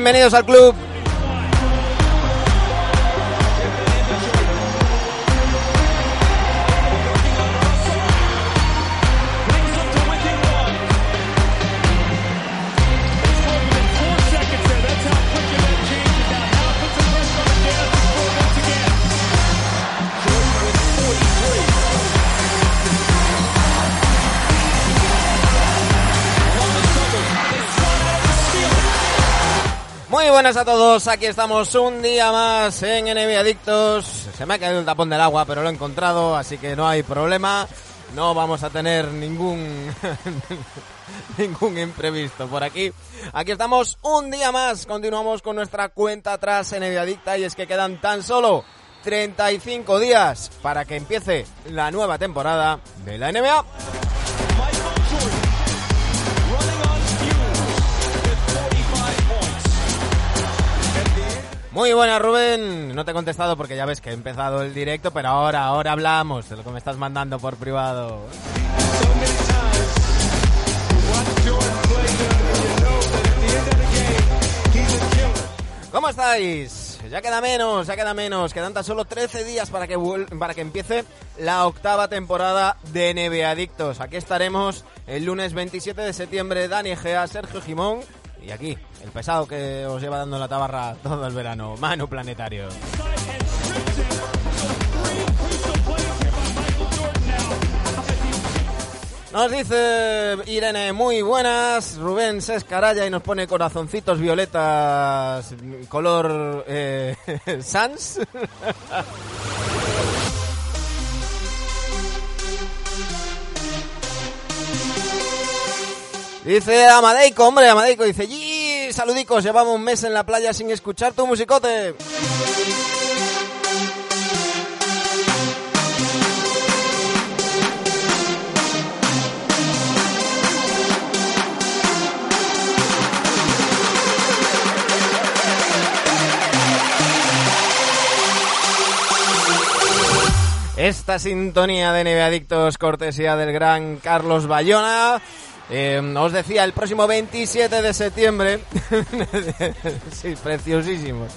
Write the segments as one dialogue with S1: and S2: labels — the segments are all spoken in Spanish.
S1: Bienvenidos al club. Buenas a todos, aquí estamos un día más en NBA Adictos. Se me ha caído el tapón del agua, pero lo he encontrado, así que no hay problema. No vamos a tener ningún ningún imprevisto por aquí. Aquí estamos un día más. Continuamos con nuestra cuenta atrás en NBA Adicta y es que quedan tan solo 35 días para que empiece la nueva temporada de la NBA. Muy buenas, Rubén. No te he contestado porque ya ves que he empezado el directo, pero ahora, ahora hablamos de lo que me estás mandando por privado. ¿Cómo estáis? Ya queda menos, ya queda menos. Quedan tan solo 13 días para que, para que empiece la octava temporada de NBA Adictos. Aquí estaremos el lunes 27 de septiembre. Dani Gea, Sergio Jimón y aquí, el pesado que os lleva dando la tabarra todo el verano, Manu Planetario. Nos dice Irene, muy buenas. Rubén se escaralla y nos pone corazoncitos violetas, color eh, Sans. Dice Amadeico, hombre, Amadeico dice, ¡y saludicos! Llevamos un mes en la playa sin escuchar tu musicote. Esta sintonía de Neve Adictos, cortesía del gran Carlos Bayona. Eh, os decía, el próximo 27 de septiembre, sí, preciosísimos.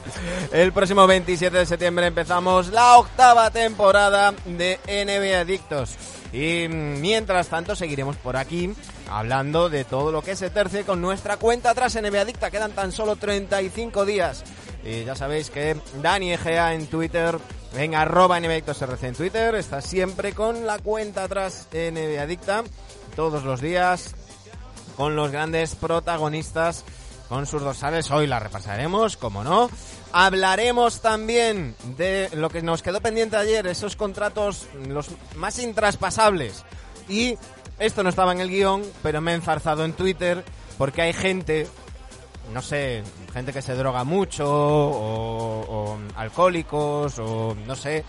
S1: El próximo 27 de septiembre empezamos la octava temporada de NBA Adictos. Y mientras tanto seguiremos por aquí hablando de todo lo que se terce con nuestra cuenta atrás NBA Adicta. Quedan tan solo 35 días. Y ya sabéis que Dani Egea en Twitter, en arroba NBA Adictos RC en Twitter, está siempre con la cuenta atrás NBA Adicta todos los días, con los grandes protagonistas con sus dorsales. Hoy la repasaremos, como no. Hablaremos también de lo que nos quedó pendiente ayer, esos contratos los más intraspasables. Y esto no estaba en el guion, pero me he enzarzado en Twitter porque hay gente, no sé, gente que se droga mucho, o, o alcohólicos, o no sé,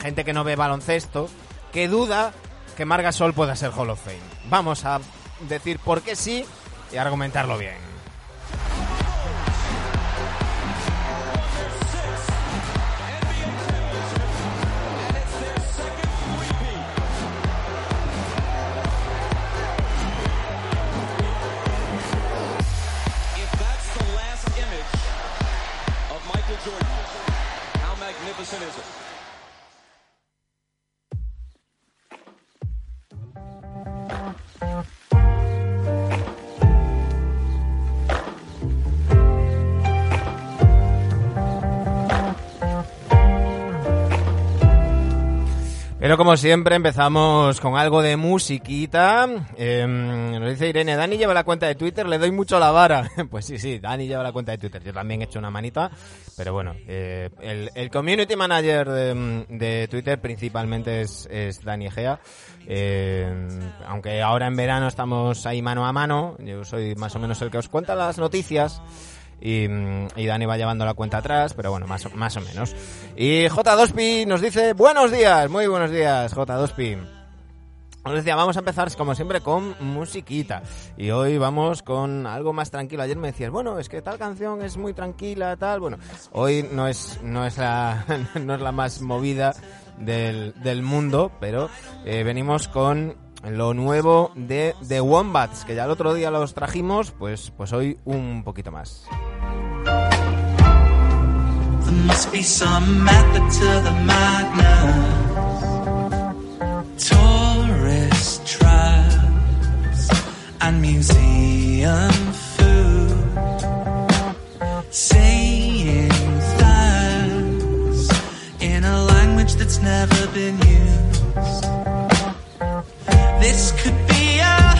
S1: gente que no ve baloncesto, que duda que Marga Sol pueda ser Hall of Fame. Vamos a decir por qué sí y argumentarlo bien.
S2: Jordan, how magnificent is it?
S1: Pero como siempre empezamos con algo de musiquita. Eh, nos dice Irene, Dani lleva la cuenta de Twitter, le doy mucho la vara. pues sí, sí, Dani lleva la cuenta de Twitter. Yo también he hecho una manita. Pero bueno, eh, el, community manager de, Twitter principalmente es, es Dani Egea. Eh, aunque ahora en verano estamos ahí mano a mano, yo soy más o menos el que os cuenta las noticias. Y, mm, y Dani va llevando la cuenta atrás, pero bueno, más, más o menos. Y J2Pi nos dice, buenos días, muy buenos días, J2Pi. Os decía, vamos a empezar como siempre con musiquita. Y hoy vamos con algo más tranquilo. Ayer me decías, bueno, es que tal canción es muy tranquila, tal. Bueno, hoy no es, no es la, no es la más movida del, del mundo, pero eh, venimos con lo nuevo de The Wombats, que ya el otro día los trajimos, pues, pues hoy un poquito más.
S3: There must be some method to the madness. Tourist traps and museum food. Saying thanks in a language that's never been used. This could be a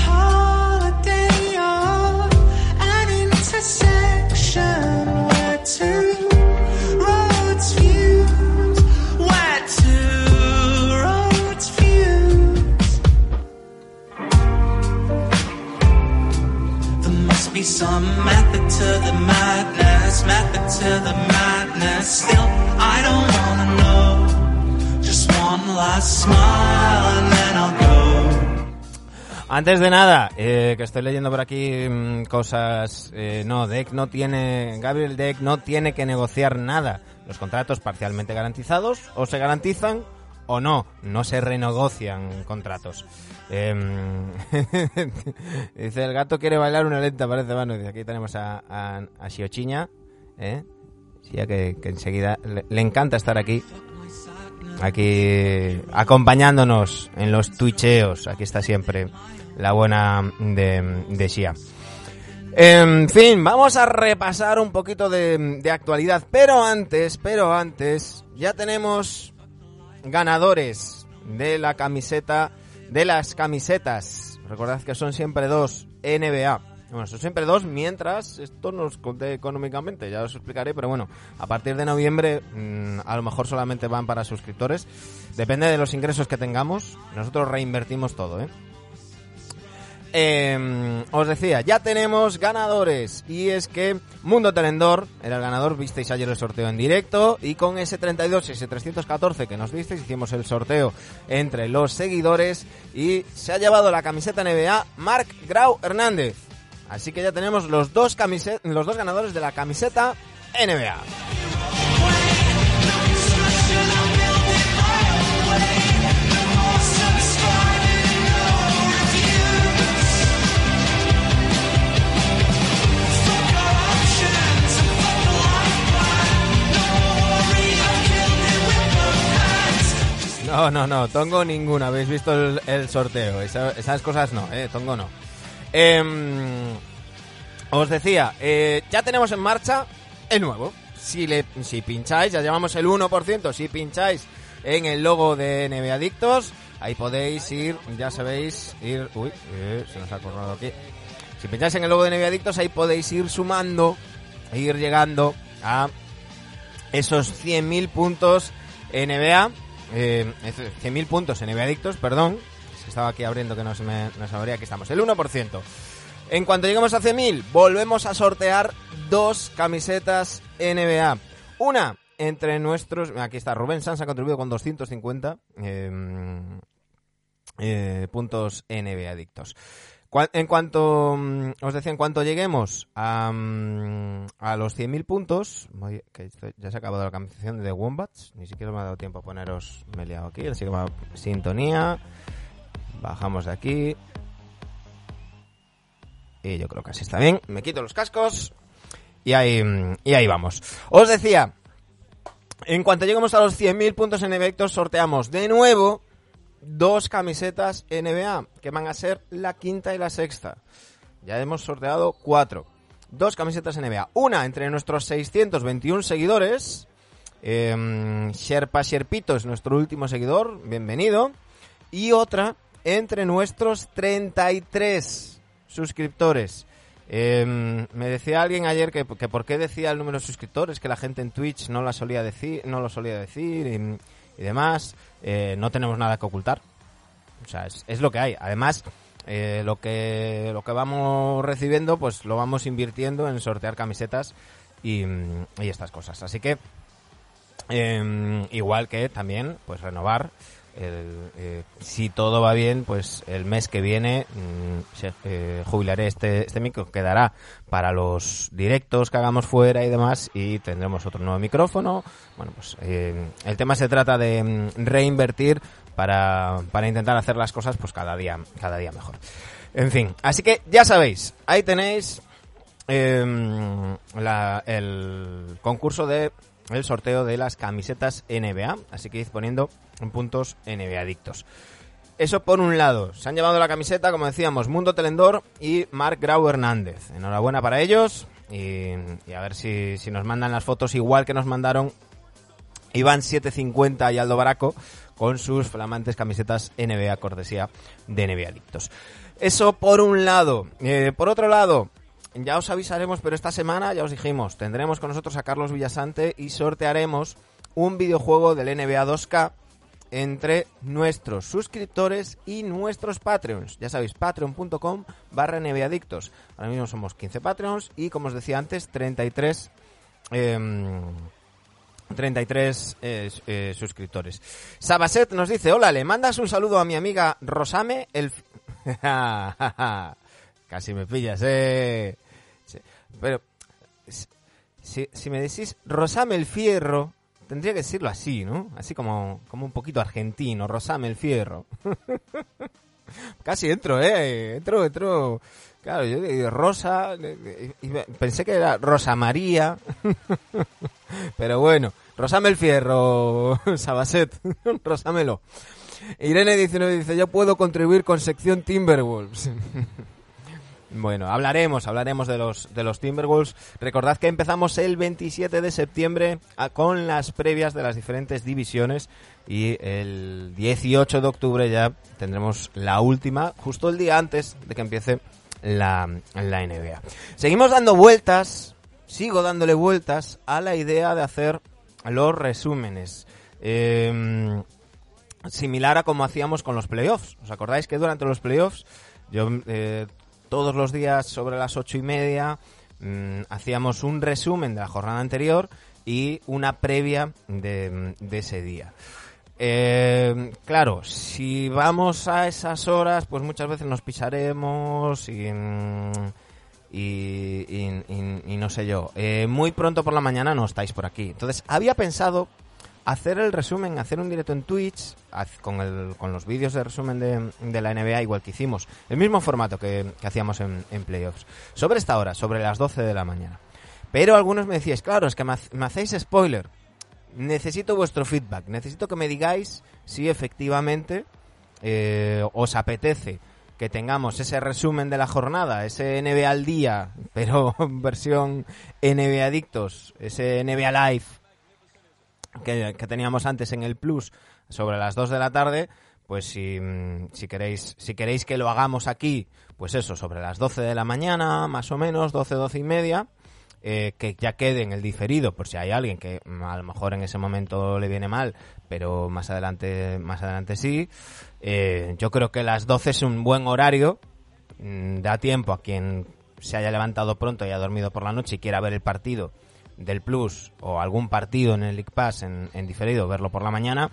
S1: Antes de nada, eh, que estoy leyendo por aquí mm, cosas. eh, no, Deck no tiene. Gabriel Deck no tiene que negociar nada. Los contratos parcialmente garantizados o se garantizan o no. No se renegocian contratos. Em, dice: el gato quiere bailar una lenta, parece. Bueno, dice, aquí tenemos a, a, a Xiochiña, ¿eh? Ya que, enseguida le- encanta estar aquí aquí acompañándonos en los twitcheos. Aquí está siempre la buena de, de Shia. En fin, vamos a repasar un poquito de, de actualidad, pero antes, pero antes, ya tenemos ganadores de la camiseta, de las camisetas. Recordad que son siempre dos NBA. Bueno, son siempre dos mientras esto nos conté económicamente, ya os explicaré, pero bueno, a partir de noviembre mm, a lo mejor solamente van para suscriptores. Depende de los ingresos que tengamos, nosotros reinvertimos todo, ¿eh? Eh, os decía, ya tenemos ganadores. Y es que Mundo Telendor era el ganador. Visteis ayer el sorteo en directo. Y con ese 32 y ese 314 que nos visteis, hicimos el sorteo entre los seguidores. Y se ha llevado la camiseta NBA Marc Grau Hernández. Así que ya tenemos los dos, los dos ganadores de la camiseta NBA. No, no, no, Tongo ninguna. Habéis visto el, sorteo. Esa- esas cosas no, eh, Tongo no. Em, os decía, eh, ya tenemos en marcha el nuevo. Si, le, si pincháis, ya llevamos el 1%. Si pincháis en el logo de NBA Adictos, ahí podéis ir, ya sabéis, ir. Uy, eh, se nos ha cortado aquí. Si pincháis en el logo de NBA Adictos, ahí podéis ir sumando, ir llegando a esos 100.000 puntos NBA. Eh, es- 100.000 puntos NBA Adictos, perdón. Estaba aquí abriendo que no se me, abría. Aquí estamos, el 1%. En cuanto lleguemos a 100.000, volvemos a sortear dos camisetas NBA. Una entre nuestros... Aquí está, Rubén Sanz ha contribuido con 250 eh, eh, puntos NBA adictos. En cuanto, mm, os decía, en cuanto lleguemos a, mm, a los 100.000 puntos, ya se ha acabado la canción de Wombats, ni siquiera me ha dado tiempo a poneros, me liado aquí, así que va sintonía, bajamos de aquí, y yo creo que así está bien, me quito los cascos, y ahí, mm, y ahí vamos. Os decía, en cuanto lleguemos a los 100.000 puntos en efectos, sorteamos de nuevo dos camisetas NBA, que van a ser la quinta y la sexta. Ya hemos sorteado cuatro. Dos camisetas NBA. Una entre nuestros 621 seguidores. Eh, Sherpa Sherpito es nuestro último seguidor. Bienvenido. Y otra entre nuestros 33 suscriptores. Eh, me decía alguien ayer que, que por qué decía el número de suscriptores, que la gente en Twitch no la solía decir, no lo solía decir y demás. Eh, no tenemos nada que ocultar. O sea, es, lo que hay. Además, eh, lo que lo que vamos recibiendo, pues lo vamos invirtiendo en sortear camisetas y, estas cosas. Así que eh, igual que también, pues renovar. El, eh, si todo va bien, pues el mes que viene mm, eh, jubilaré este, este micro, quedará para los directos que hagamos fuera y demás y tendremos otro nuevo micrófono. Bueno, pues eh, el tema se trata de mm, reinvertir para, para intentar hacer las cosas pues cada día, cada día mejor. En fin, así que ya sabéis, ahí tenéis em, la- el concurso de el sorteo de las camisetas NBA. Así que id poniendo en puntos NBA adictos. Eso por un lado. Se han llevado la camiseta, como decíamos, Mundo Telendor y Marc Grau Hernández. Enhorabuena para ellos. Y, a ver si, si nos mandan las fotos igual que nos mandaron Iván 750 y Aldo Baraco con sus flamantes camisetas NBA cortesía de NBA Adictos. Eso por un lado. Eh, por otro lado, ya os avisaremos, pero esta semana ya os dijimos, tendremos con nosotros a Carlos Villasante y sortearemos un videojuego del NBA 2K entre nuestros suscriptores y nuestros Patreons. Ya sabéis, patreon.com barra Adictos. Ahora mismo somos 15 Patreons y, como os decía antes, 33... em, 33 eh, eh, suscriptores. Sabaset nos dice, hola, le mandas un saludo a mi amiga Rosame, el... Casi me pillas, eh. Pero, si, me decís Rosame el Fierro, tendría que decirlo así, ¿no? Así como, como un poquito argentino, Rosame Fierro. Casi entro, ¿eh? Entro, entro... Claro, yo digo Rosa, pensé que era Rosa María, pero bueno, Rosame el Fierro, Sabaset, Rosámelo. Irene 19 dice, yo puedo contribuir con sección Timberwolves. Bueno, hablaremos, hablaremos de los, de los Timberwolves. Recordad que empezamos el 27 de septiembre a- con las previas de las diferentes divisiones y el 18 de octubre ya tendremos la última, justo el día antes de que empiece la, la NBA. Seguimos dando vueltas, sigo dándole vueltas a la idea de hacer los resúmenes. Eh, similar a como hacíamos con los playoffs. ¿Os acordáis que durante los playoffs yo eh, todos los días sobre las ocho y media mm, hacíamos un resumen de la jornada anterior y una previa de, de ese día. Eh, claro, si vamos a esas horas, pues muchas veces nos pisaremos y, mm, y- y no sé yo. Eh, muy pronto por la mañana no estáis por aquí. Entonces, había pensado hacer el resumen, hacer un directo en Twitch con, el, con los vídeos de resumen de, la NBA, igual que hicimos, el mismo formato que, que hacíamos en, en playoffs, sobre esta hora, sobre las 12 de la mañana. Pero algunos me decíais, claro, es que me hacéis spoiler. Necesito vuestro feedback, necesito que me digáis si efectivamente eh, os apetece que tengamos ese resumen de la jornada, ese NBA al día, pero versión NBA Adictos, ese NBA Live que, teníamos antes en el Plus sobre las 2 de la tarde, pues si, mm, si queréis si queréis que lo hagamos aquí, pues eso, sobre las 12 de la mañana, más o menos, 12, 12 y media, eh, que ya quede en el diferido, por si hay alguien que mm, a lo mejor en ese momento le viene mal, pero más adelante, más adelante sí. Eh, yo creo que las 12 es un buen horario, mm, da tiempo a quien se haya levantado pronto y haya dormido por la noche y quiera ver el partido del Plus o algún partido en el League Pass en, en diferido, verlo por la mañana.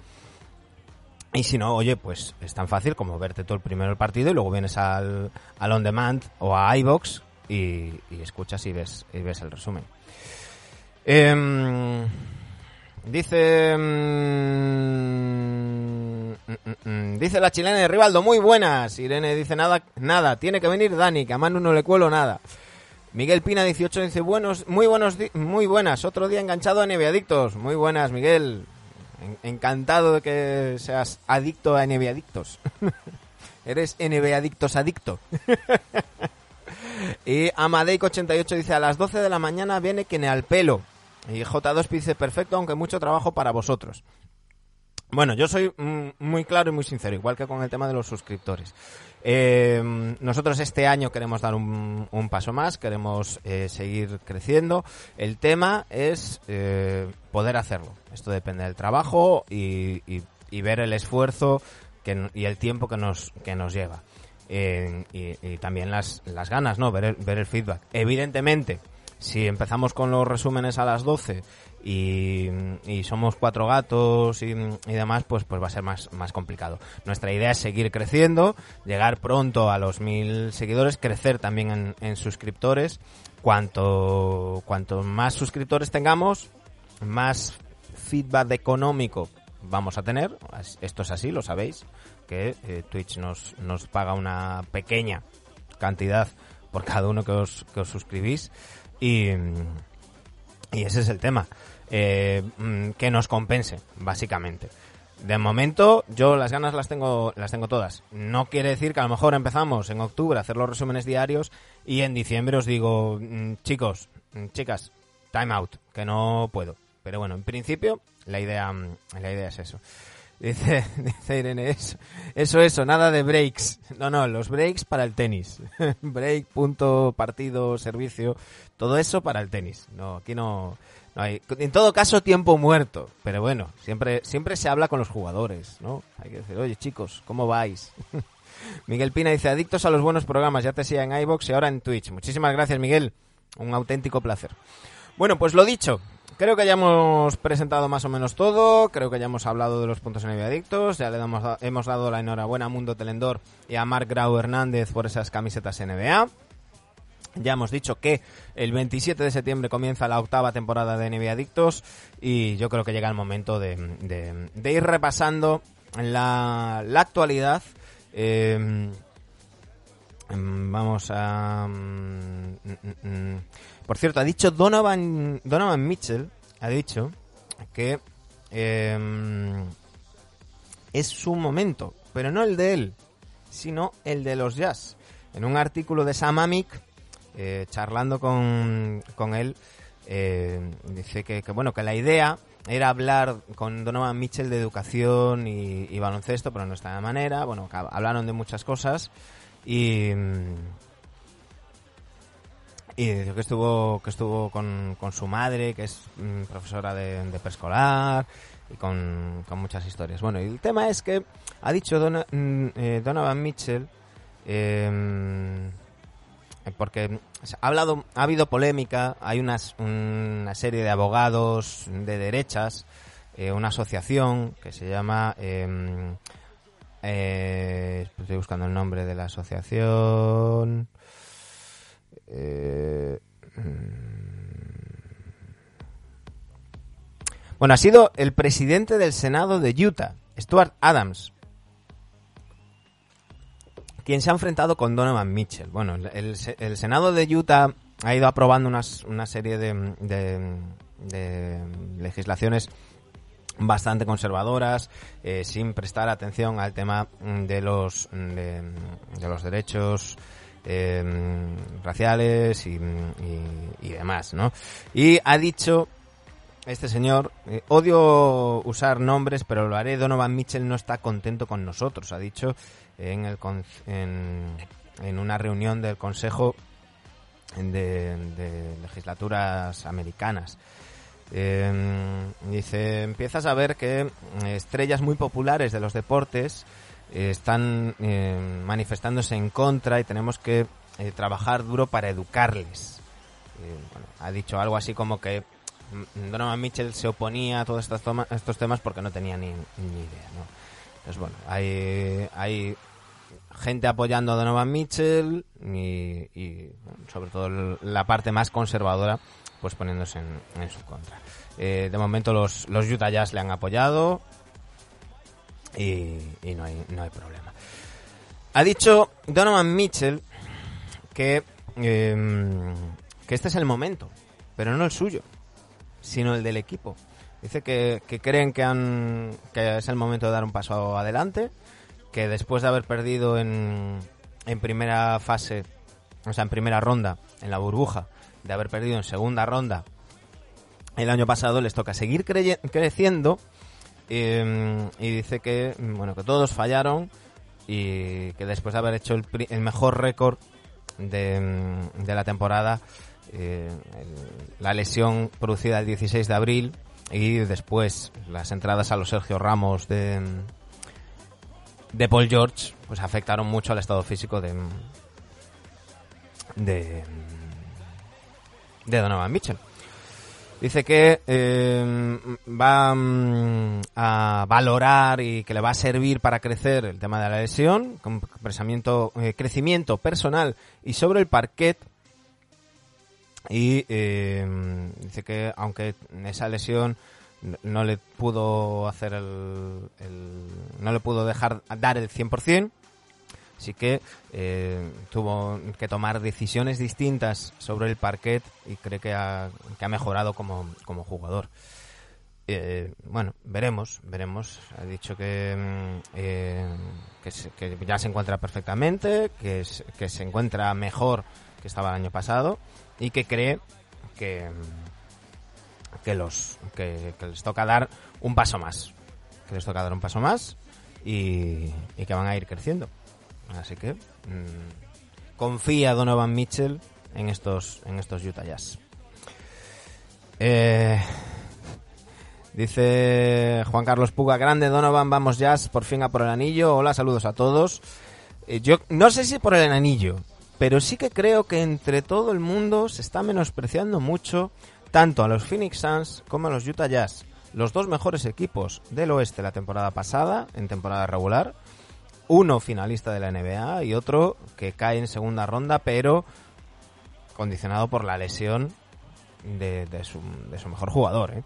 S1: Y si no, oye, pues es tan fácil como verte todo el primero el partido y luego vienes al, al On Demand o a iBox y, y escuchas y ves, y ves el resumen. Em, dice. mm, mm, mm, dice la chilena de Rivaldo, muy buenas. Irene dice nada, nada, tiene que venir Dani, que a Manu no le cuelo nada. Miguel Pina 18 dice buenos, muy buenos, muy buenas. Otro día enganchado a NBA Adictos. Muy buenas, Miguel. En- encantado de que seas adicto a NBA Adictos. Eres NBA Adictos adicto. y Amadeico88 dice a las 12 de la mañana viene quien al pelo. Y J2 dice perfecto, aunque mucho trabajo para vosotros. Bueno, yo soy mm, muy claro y muy sincero, igual que con el tema de los suscriptores. Eh, nosotros este año queremos dar un, un paso más, queremos eh, seguir creciendo. El tema es eh, poder hacerlo. Esto depende del trabajo y, ver el esfuerzo y el tiempo que nos, que nos lleva. Y, también las, las ganas, ¿no? Ver el, ver el feedback. Evidentemente, si empezamos con los resúmenes a las 12 y, somos cuatro gatos y, demás, pues, pues va a ser más, más complicado. Nuestra idea es seguir creciendo, llegar pronto a los mil seguidores, crecer también en, en suscriptores. Cuanto, cuanto más suscriptores tengamos, más feedback económico vamos a tener. Esto es así, lo sabéis, que eh, Twitch nos, nos paga una pequeña cantidad por cada uno que os, que os suscribís. Y, y ese es el tema. Eh, mm, que nos compense, básicamente. De momento, yo las ganas las tengo, las tengo todas. No quiere decir que a lo mejor empezamos en octubre a hacer los resúmenes diarios y en diciembre os digo, mm, chicos, mm, chicas, time out, que no puedo. Pero bueno, en principio, la idea, la idea es eso. Dice, dice Irene, eso, eso, eso, nada de breaks. No, no, los breaks para el tenis. Break, punto, partido, servicio, todo eso para el tenis. No, aquí no En todo caso, tiempo muerto. Pero bueno, siempre, siempre se habla con los jugadores, ¿no? Hay que decir, oye chicos, ¿cómo vais? Miguel Pina dice, adictos a los buenos programas, ya te siga en iBox y ahora en Twitch. Muchísimas gracias, Miguel. Un auténtico placer. Bueno, pues lo dicho, Creo que ya hemos presentado más o menos todo, creo que ya hemos hablado de los puntos en adictos, ya le damos, hemos dado la enhorabuena a Mundo Telendor y a Mark Grau Hernández por esas camisetas NBA. Ya hemos dicho que el 27 de septiembre comienza la octava temporada de NBA y yo creo que llega el momento de, de, de ir repasando la, actualidad. Eh, vamos a... mm, mm, mm. Por cierto, ha dicho Donovan, Donovan Mitchell, ha dicho que eh, es su momento, pero no el de él, sino el de los Jazz. En un artículo de Sam Amick, eh, charlando con, con él, eh, dice que, que, bueno, que la idea era hablar con Donovan Mitchell de educación y, baloncesto, pero no está de manera. Bueno, hablaron de muchas cosas y y dijo que estuvo que estuvo con, con su madre que es mm, profesora de, preescolar y con, con, muchas historias bueno y el tema es que ha dicho Dona, eh, Donovan Mitchell eh, porque ha hablado ha habido polémica hay una serie de abogados de derechas eh, una asociación que se llama eh, estoy buscando el nombre de la asociación eh, bueno, ha sido el presidente del Senado de Utah, Stuart Adams, quien se ha enfrentado con Donovan Mitchell. Bueno, el, el Senado de Utah ha ido aprobando una serie de, de, de legislaciones bastante conservadoras, eh, sin prestar atención al tema de los, de, de los derechos eh, raciales y, demás, ¿no? Y ha dicho este señor, eh, odio usar nombres, pero lo haré, Donovan Mitchell no está contento con nosotros, ha dicho en, el, en, en una reunión del Consejo de, de Legislaturas Americanas. Eh, dice, empiezas a ver que estrellas muy populares de los deportes eh, están eh, manifestándose en contra y tenemos que eh, trabajar duro para educarles. Bueno, ha dicho algo así como que mm, Donovan Mitchell se oponía a todos estos, estos temas porque no tenía ni, ni idea. ¿no? Entonces, bueno, hay, hay gente apoyando a Donovan Mitchell y, y sobre todo la parte más conservadora pues poniéndose en, en su contra. Eh, de momento los, los Utah Jazz le han apoyado, y, y no, hay, no hay problema. Ha dicho Donovan Mitchell que, eh, que este es el momento, pero no el suyo, sino el del equipo. Dice que, que creen que, han, que es el momento de dar un paso adelante, que después de haber perdido en, en primera fase, o sea, en primera ronda, en la burbuja, de haber perdido en segunda ronda el año pasado, les toca seguir creciendo eh, y dice que bueno que todos fallaron y que después de haber hecho el, el mejor récord de, de, la temporada, eh, la lesión producida el 16 de abril y después las entradas a los Sergio Ramos de, de Paul George, pues afectaron mucho al estado físico de, de, Donovan Mitchell. Dice que eh, va mm, a valorar y que le va a servir para crecer el tema de la lesión, con crecimiento, eh, crecimiento personal y sobre el parquet. Y eh, dice que aunque esa lesión no le pudo hacer el, no le pudo dejar dar el 100%, sí que eh, tuvo que tomar decisiones distintas sobre el parquet y cree que ha, que ha mejorado como, jugador. Eh, bueno, veremos, veremos. Ha dicho que, mm, eh, que, se- que ya se encuentra perfectamente, que, que se encuentra mejor que estaba el año pasado y que cree que, mm, que, los, que, les toca dar un paso más. Que les toca dar un paso más y, y que van a ir creciendo. Así que mm, confía Donovan Mitchell en estos, en estos Utah Jazz. Eh, Dice Juan Carlos Puga, grande Donovan, vamos Jazz, por fin a por el anillo. Hola, saludos a todos. Eh, yo no sé si por el anillo, pero sí que creo que entre todo el mundo se está menospreciando mucho tanto a los Phoenix Suns como a los Utah Jazz, los dos mejores equipos del oeste la temporada pasada, en temporada regular. Uno finalista de la NBA y otro que cae en segunda ronda, pero condicionado por la lesión de, de su, de su mejor jugador. ¿eh?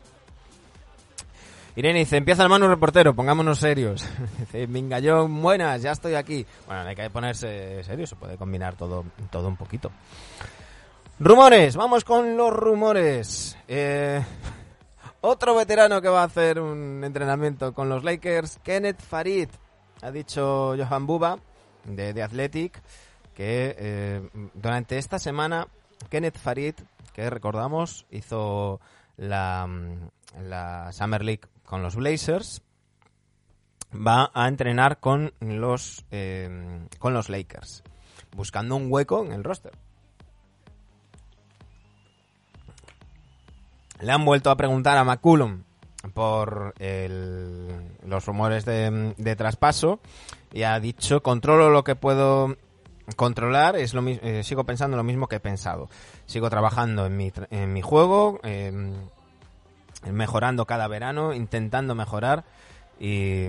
S1: Irene dice, empieza el Manu reportero, pongámonos serios. dice, Mingallón, buenas, ya estoy aquí. Bueno, no hay que ponerse serio, se puede combinar todo, todo un poquito. Rumores, vamos con los rumores. Eh, otro veterano que va a hacer un entrenamiento con los Lakers, Kenneth Farid. Ha dicho Johan Buba, de, de Athletic, que eh, durante esta semana Kenneth Farid, que recordamos, hizo la, la Summer League con los Blazers, va a entrenar con los, eh, con los Lakers, buscando un hueco en el roster. Le han vuelto a preguntar a McCullum por el- los rumores de, traspaso y ha dicho controlo lo que puedo controlar es lo mi- eh, sigo pensando lo mismo que he pensado. Sigo trabajando en mi, en mi juego em, mejorando cada verano intentando mejorar y,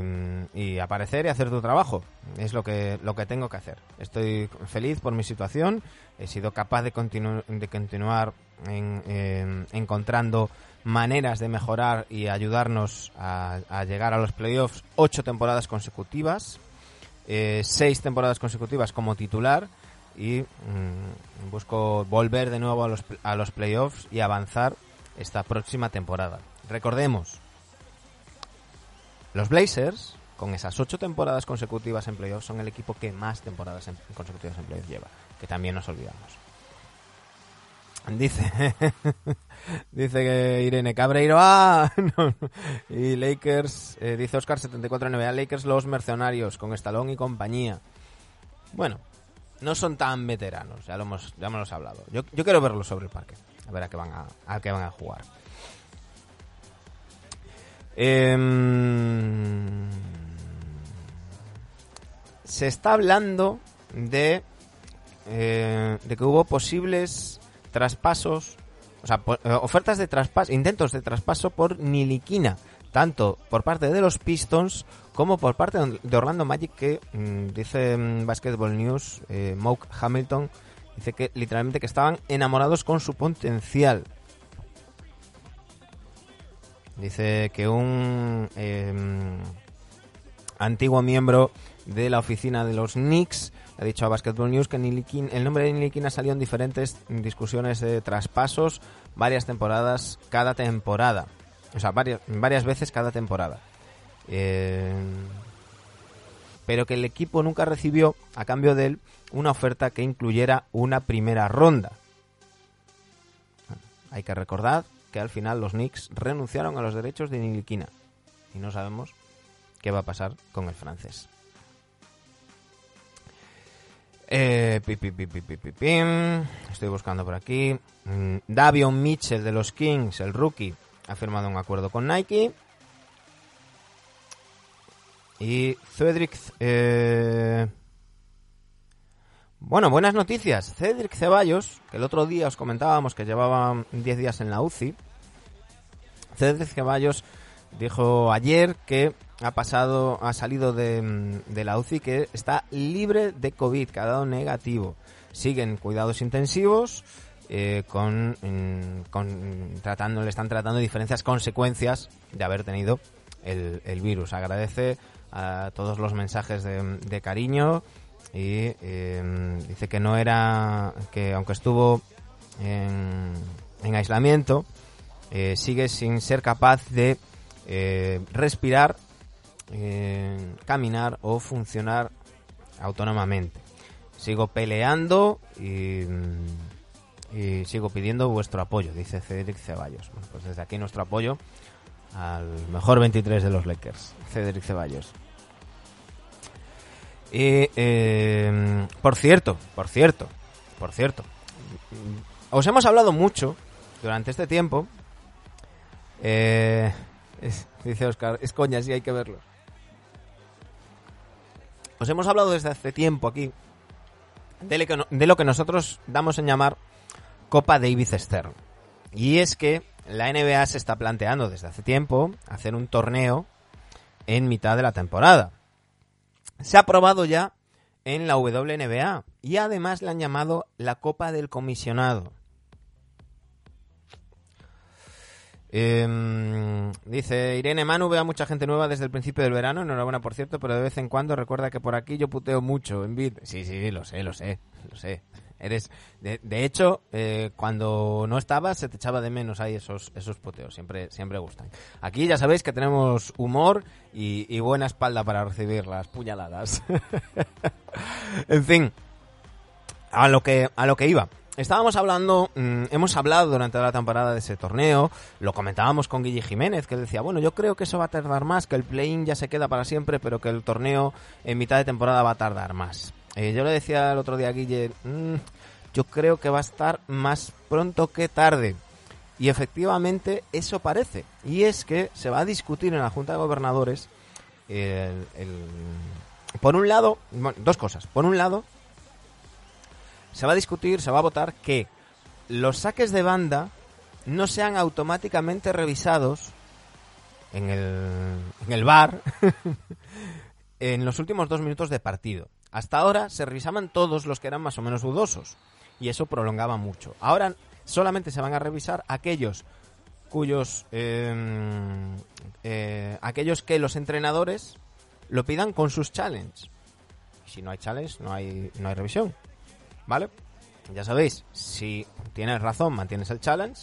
S1: y aparecer y hacer tu trabajo. Es lo que lo que tengo que hacer. Estoy feliz por mi situación he sido capaz de, continu- de continuar en- en- encontrando maneras de mejorar y ayudarnos a, llegar a los playoffs ocho temporadas consecutivas eh, seis temporadas consecutivas como titular y mm, busco volver de nuevo a los, a los playoffs y avanzar esta próxima temporada. Recordemos, los Blazers, con esas ocho temporadas consecutivas en playoffs, son el equipo que más temporadas en- consecutivas en playoffs lleva, que también nos olvidamos. Dice, dice que Irene Cabreiro, ah, no, y Lakers, eh, dice Oscar 74 NBA, Lakers los mercenarios con Stallone y compañía. Bueno, no son tan veteranos, ya lo hemos, ya hemos hablado. Yo, yo quiero verlos sobre el parque, a ver a qué van a, a qué van a jugar. Em, se está hablando de eh, de que hubo posibles traspasos, o sea, eh, ofertas de traspaso, intentos de traspaso por Niliquina, tanto por parte de los Pistons como por parte de Orlando Magic, que mm, dice mm, Basketball News, eh, Moke Hamilton, dice que literalmente que estaban enamorados con su potencial. Dice que un em, antiguo miembro de la oficina de los Knicks ha dicho a Basketball News que Nilikin- el nombre de Niliquina salió en diferentes discusiones de traspasos varias temporadas cada temporada. O sea, varias, varias veces cada temporada. Eh, pero que el equipo nunca recibió, a cambio de él, una oferta que incluyera una primera ronda. Hay que recordar que al final los Knicks renunciaron a los derechos de Niliquina. Y no sabemos qué va a pasar con el francés. Eh, pi, pi, pi. Estoy buscando por aquí. Mm, Davion Mitchell de los Kings, el rookie, ha firmado un acuerdo con Nike. Y Cedric... eh, Bueno, buenas noticias. Cedric Ceballos, que el otro día os comentábamos que llevaba 10 días en la UCI. Cedric Ceballos dijo ayer que ha pasado, ha salido de, de la UCI, que está libre de COVID, que ha dado negativo. Siguen cuidados intensivos, eh, con, tratando, le están tratando diferentes consecuencias de haber tenido el, el virus. Agradece a todos los mensajes de, de cariño y eh, dice que no era, que aunque estuvo en, en aislamiento, eh, sigue sin ser capaz de eh, respirar, eh, caminar o funcionar autónomamente. Sigo peleando y, mm, sigo pidiendo vuestro apoyo, dice Cedric Ceballos. Pues desde aquí nuestro apoyo al mejor 23 de los Lakers, Cedric Ceballos. Y, eh, por cierto, por cierto, por cierto, os hemos hablado mucho durante este tiempo. eh, es- dice Oscar, es coña, sí hay que verlo. Os hemos hablado desde hace tiempo aquí de lo que, nosotros damos en llamar Copa David Stern. Y es que la NBA se está planteando desde hace tiempo hacer un torneo en mitad de la temporada. Se ha aprobado ya en la WNBA y además le han llamado la Copa del Comisionado. Em, dice Irene Manu, veo a mucha gente nueva desde el principio del verano, enhorabuena por cierto, pero de vez en cuando recuerda que por aquí yo puteo mucho en vid. Sí, sí, lo sé, lo sé, lo sé. Eres, de, de hecho, eh, cuando no estabas se te echaba de menos ahí esos, esos puteos, siempre, siempre gustan. Aquí ya sabéis que tenemos humor y, y buena espalda para recibir las puñaladas. en fin, a lo que a lo que iba. Estábamos hablando, mm, hemos hablado durante la temporada de ese torneo, lo comentábamos con Guille Jiménez, que él decía, bueno, yo creo que eso va a tardar más, que el play-in ya se queda para siempre, pero que el torneo en mitad de temporada va a tardar más. Eh, yo le decía el otro día a Guille, "Mm, yo creo que va a estar más pronto que tarde. Y efectivamente eso parece. Y es que se va a discutir en la Junta de Gobernadores el- por un lado, dos cosas. Por un lado, se va a discutir, se va a votar que los saques de banda no sean automáticamente revisados en el, en el bar en los últimos dos minutos de partido. Hasta ahora se revisaban todos los que eran más o menos dudosos y eso prolongaba mucho. Ahora solamente se van a revisar aquellos cuyos eh, eh, aquellos que los entrenadores lo pidan con sus challenge. Y si no hay challenge, no hay no hay revisión. ¿Vale? Ya sabéis, si tienes razón, mantienes el challenge.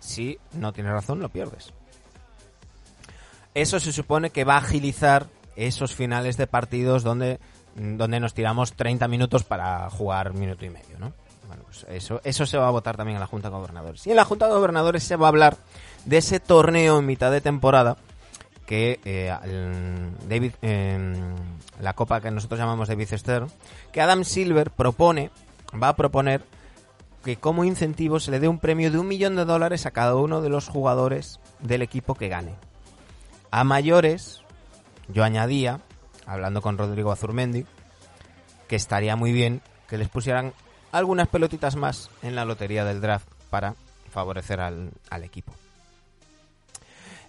S1: Si no tienes razón, lo pierdes. Eso se supone que va a agilizar esos finales de partidos donde, donde nos tiramos 30 minutos para jugar minuto y medio, ¿no? Bueno, pues eso, eso se va a votar también en la Junta de Gobernadores. Y en la Junta de Gobernadores se va a hablar de ese torneo en mitad de temporada que eh, David, eh, la copa que nosotros llamamos David Stern, que Adam Silver propone, va a proponer que como incentivo se le dé un premio de un millón de dólares a cada uno de los jugadores del equipo que gane. A mayores, yo añadía, hablando con Rodrigo Azurmendi, que estaría muy bien que les pusieran algunas pelotitas más en la lotería del draft para favorecer al, al equipo.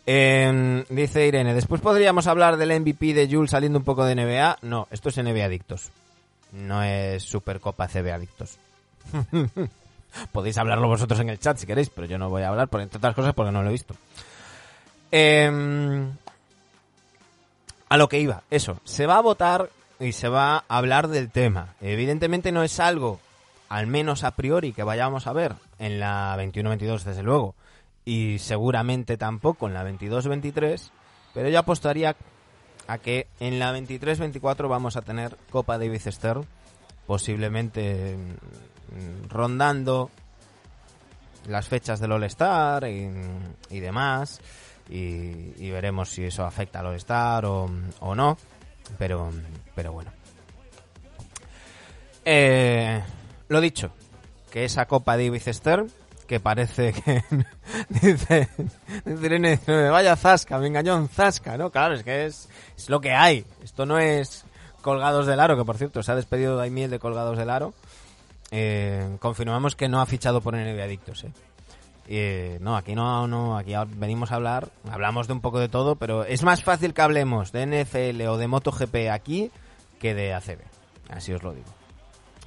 S1: Eh, dice Irene, después podríamos hablar del MVP de Jules saliendo un poco de NBA. No, esto es NBA Adictos. No es Supercopa CB Adictos. Podéis hablarlo vosotros en el chat si queréis, pero yo no voy a hablar, por, entre otras cosas, porque no lo he visto. Eh, a lo que iba, eso, se va a votar y se va a hablar del tema. Evidentemente no es algo, al menos a priori, que vayamos a ver en la 21-22, desde luego, y seguramente tampoco en la 22-23, pero yo apostaría a que en la 23-24 vamos a tener Copa Davis Stern, posiblemente mm, rondando las fechas del All-Star y, y demás, y, veremos si eso afecta al All-Star o, o no, pero, pero bueno. Eh, lo dicho, que esa Copa Davis Stern, que parece que dice, dice vaya zasca, me engañó en zasca, ¿no? Claro, es que es, es lo que hay. Esto no es Colgados del Aro, que por cierto se ha despedido Daimiel de Colgados del Aro. Eh, confirmamos que no ha fichado por NBA Adictos, ¿eh? Eh, no, aquí no, no, aquí venimos a hablar, hablamos de un poco de todo, pero es más fácil que hablemos de NFL o de MotoGP aquí que de ACB. Así os lo digo.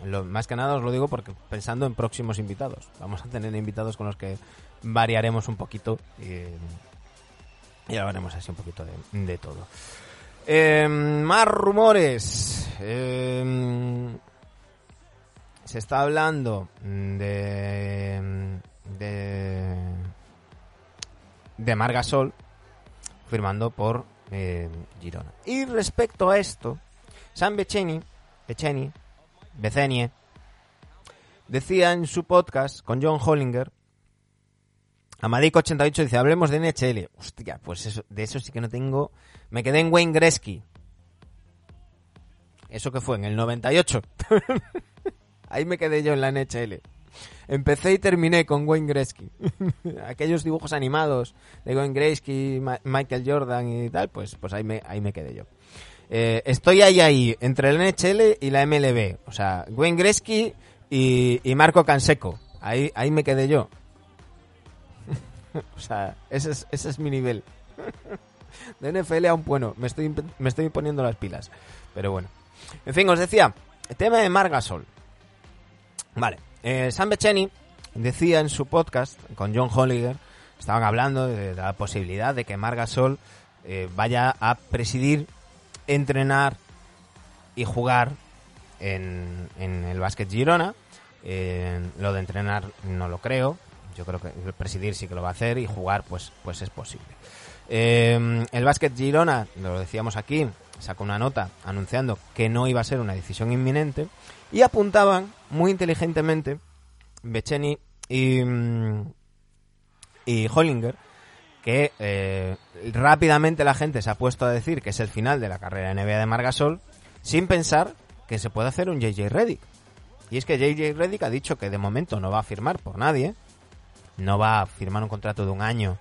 S1: Lo, más que nada os lo digo porque pensando en próximos invitados. Vamos a tener invitados con los que variaremos un poquito y, y hablaremos así un poquito de, todo. Eh, más rumores. eh, se está hablando de de de Margasol firmando por eh, Girona. Y respecto a esto, Sam Beceni, Beceni, Becenie, decía en su podcast con John Hollinger, Amadico88 dice, hablemos de NHL. Hostia, pues eso, de eso sí que no tengo... Me quedé en Wayne Gretzky. ¿Eso que fue? En el 98. Ahí me quedé yo en la NHL. Empecé y terminé con Wayne Gretzky. Aquellos dibujos animados de Wayne Gretzky, Ma- Michael Jordan y tal, pues, pues ahí, me, ahí me quedé yo. Eh, estoy ahí, ahí, entre la NHL y la MLB. O sea, Wayne Gretzky y, y Marco Canseco. Ahí, ahí me quedé yo. o sea, ese es, ese es mi nivel. de NFL aún bueno, me estoy, me estoy poniendo las pilas. Pero bueno. En fin, os decía, el tema de Margasol. Vale, eh, Sam Beceni decía en su podcast con John Holliger, estaban hablando de, la posibilidad de que Margasol eh, vaya a presidir, entrenar y jugar en, en el básquet Girona. Eh, lo de entrenar no lo creo. Yo creo que presidir sí que lo va a hacer y jugar pues, pues es posible. Eh, el básquet Girona, lo decíamos aquí, sacó una nota anunciando que no iba a ser una decisión inminente y apuntaban muy inteligentemente Beceni y, mm, y Hollinger que eh, rápidamente la gente se ha puesto a decir que es el final de la carrera NBA de Margasol sin pensar que se puede hacer un JJ Reddick. Y es que JJ Reddick ha dicho que de momento no va a firmar por nadie, no va a firmar un contrato de un año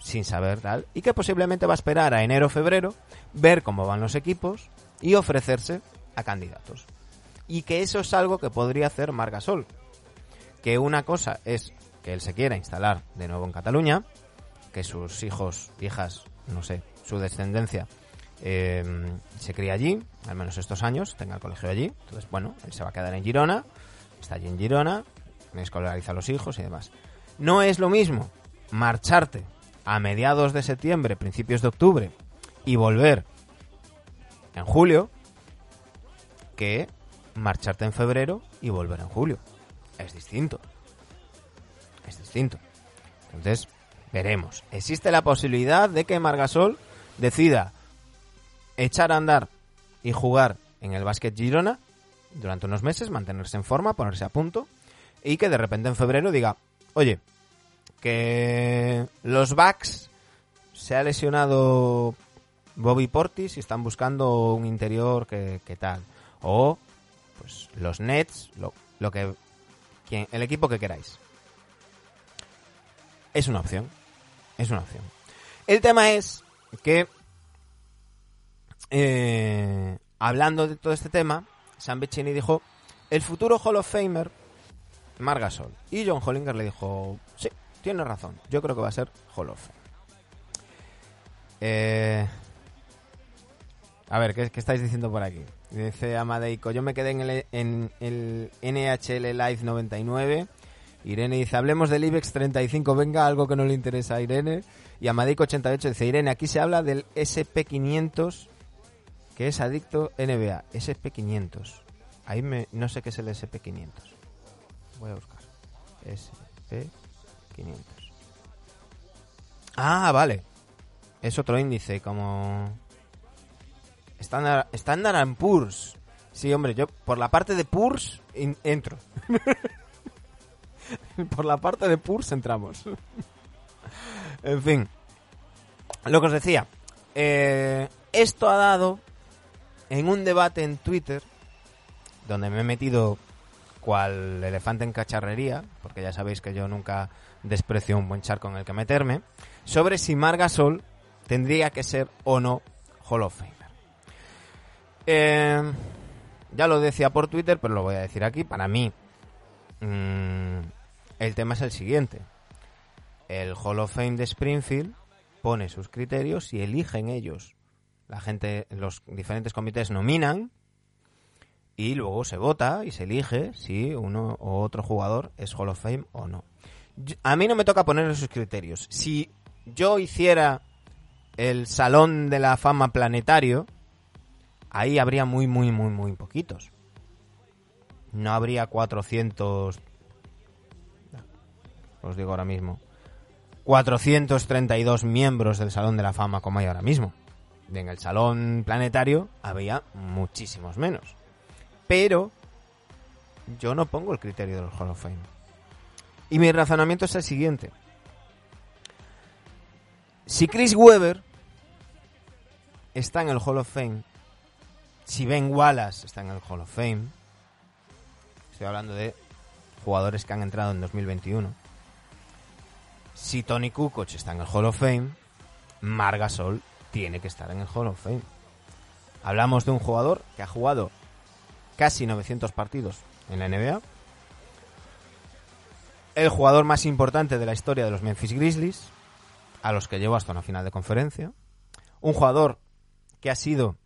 S1: sin saber tal, y que posiblemente va a esperar a enero o febrero, ver cómo van los equipos y ofrecerse a candidatos. Y que eso es algo que podría hacer Margasol. Que una cosa es que él se quiera instalar de nuevo en Cataluña, que sus hijos, hijas, no sé, su descendencia eh, se cría allí, al menos estos años, tenga el colegio allí. Entonces, bueno, él se va a quedar en Girona, está allí en Girona, escolariza a los hijos y demás. No es lo mismo marcharte a mediados de septiembre, principios de octubre y volver en julio que marcharte en febrero y volver en julio. Es distinto. Es distinto. Entonces, veremos. Existe la posibilidad de que Margasol decida echar a andar y jugar en el básquet Girona durante unos meses, mantenerse en forma, ponerse a punto y que de repente en febrero diga, oye, que los Bucks se ha lesionado Bobby Portis y están buscando un interior que tal. O pues los Nets, lo, lo que quien, el equipo que queráis. Es una opción. Es una opción. El tema es que eh, hablando de todo este tema, Sam dijo el futuro Hall of Famer Margasol. Y John Hollinger le dijo, sí, tienes razón, yo creo que va a ser Hall of Fame. Eh, a ver, ¿qué, qué estáis diciendo por aquí? Dice Amadeico, yo me quedé en el, en el NHL Live 99. Irene dice, hablemos del IBEX 35, venga, algo que no le interesa a Irene. Y Amadeico 88 dice, Irene, aquí se habla del SP500, que es adicto NBA. SP500. Ahí me, no sé qué es el SP500. Voy a buscar. SP500. Ah, vale. Es otro índice, como... Standard, Standard Poor's. Sí, hombre, yo por la parte de Poor's in- entro. por la parte de Poor's entramos. en fin. Lo que os decía. eh, esto ha dado en un debate en Twitter, donde me he metido cual elefante en cacharrería, porque ya sabéis que yo nunca desprecio un buen charco en el que meterme, sobre si Margasol tendría que ser o no Hall of Famer. Eh, ya lo decía por Twitter, pero lo voy a decir aquí. Para mí, mm, el tema es el siguiente. El Hall of Fame de Springfield pone sus criterios y eligen ellos. La gente, los diferentes comités nominan y luego se vota y se elige si uno o otro jugador es Hall of Fame o no. A mí no me toca poner esos criterios. Si yo hiciera el Salón de la Fama Planetario, ahí habría muy, muy, muy, muy poquitos. No habría 400... Os digo ahora mismo. 432 miembros del Salón de la Fama como hay ahora mismo. En el Salón Planetario había muchísimos menos. Pero yo no pongo el criterio del Hall of Fame. Y mi razonamiento es el siguiente. Si Chris Webber está en el Hall of Fame, si Ben Wallace está en el Hall of Fame, estoy hablando de jugadores que han entrado en 2021, si Tony Kukoc está en el Hall of Fame, Margasol tiene que estar en el Hall of Fame. Hablamos de un jugador que ha jugado casi 900 partidos en la NBA, el jugador más importante de la historia de los Memphis Grizzlies, a los que llevó hasta una final de conferencia, un jugador que ha sido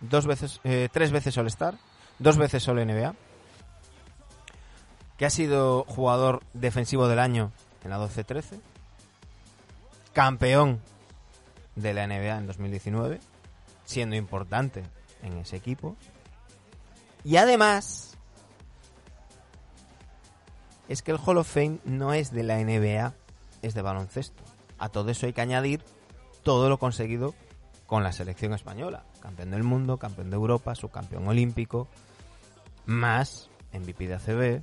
S1: dos veces, eh, tres veces All-Star, dos veces All NBA, que ha sido jugador defensivo del año en la 12-13, campeón de la NBA en 2019, siendo importante en ese equipo, y además es que el Hall of Fame no es de la NBA, es de baloncesto. A todo eso hay que añadir todo lo conseguido con la selección española. Campeón del mundo, campeón de Europa, subcampeón olímpico, más MVP de ACB,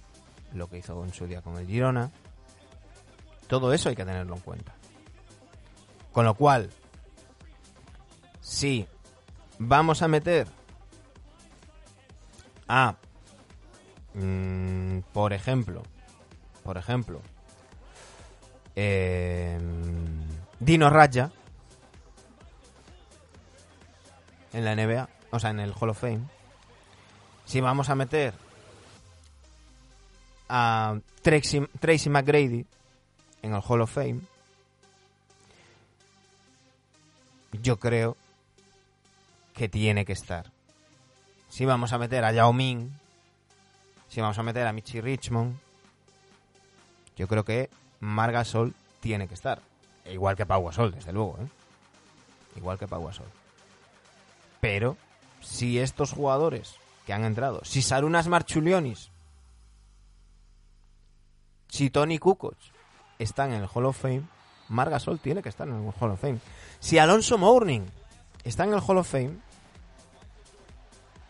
S1: lo que hizo en su día con el Girona. Todo eso hay que tenerlo en cuenta. Con lo cual, si vamos a meter a, mm, por ejemplo, por ejemplo, eh, Dino Raya en la NBA, o sea, en el Hall of Fame. Si vamos a meter a Tracy, Tracy McGrady en el Hall of Fame, yo creo que tiene que estar. Si vamos a meter a Yao Ming, si vamos a meter a Michi Richmond, yo creo que Margasol tiene que estar. E igual que Pau Gasol, desde luego, ¿eh? Igual que Pau Gasol. Pero, si estos jugadores que han entrado, si Sarunas Marchulionis, si Tony Kukoc están en el Hall of Fame, Margasol tiene que estar en el Hall of Fame. Si Alonso Mourning está en el Hall of Fame,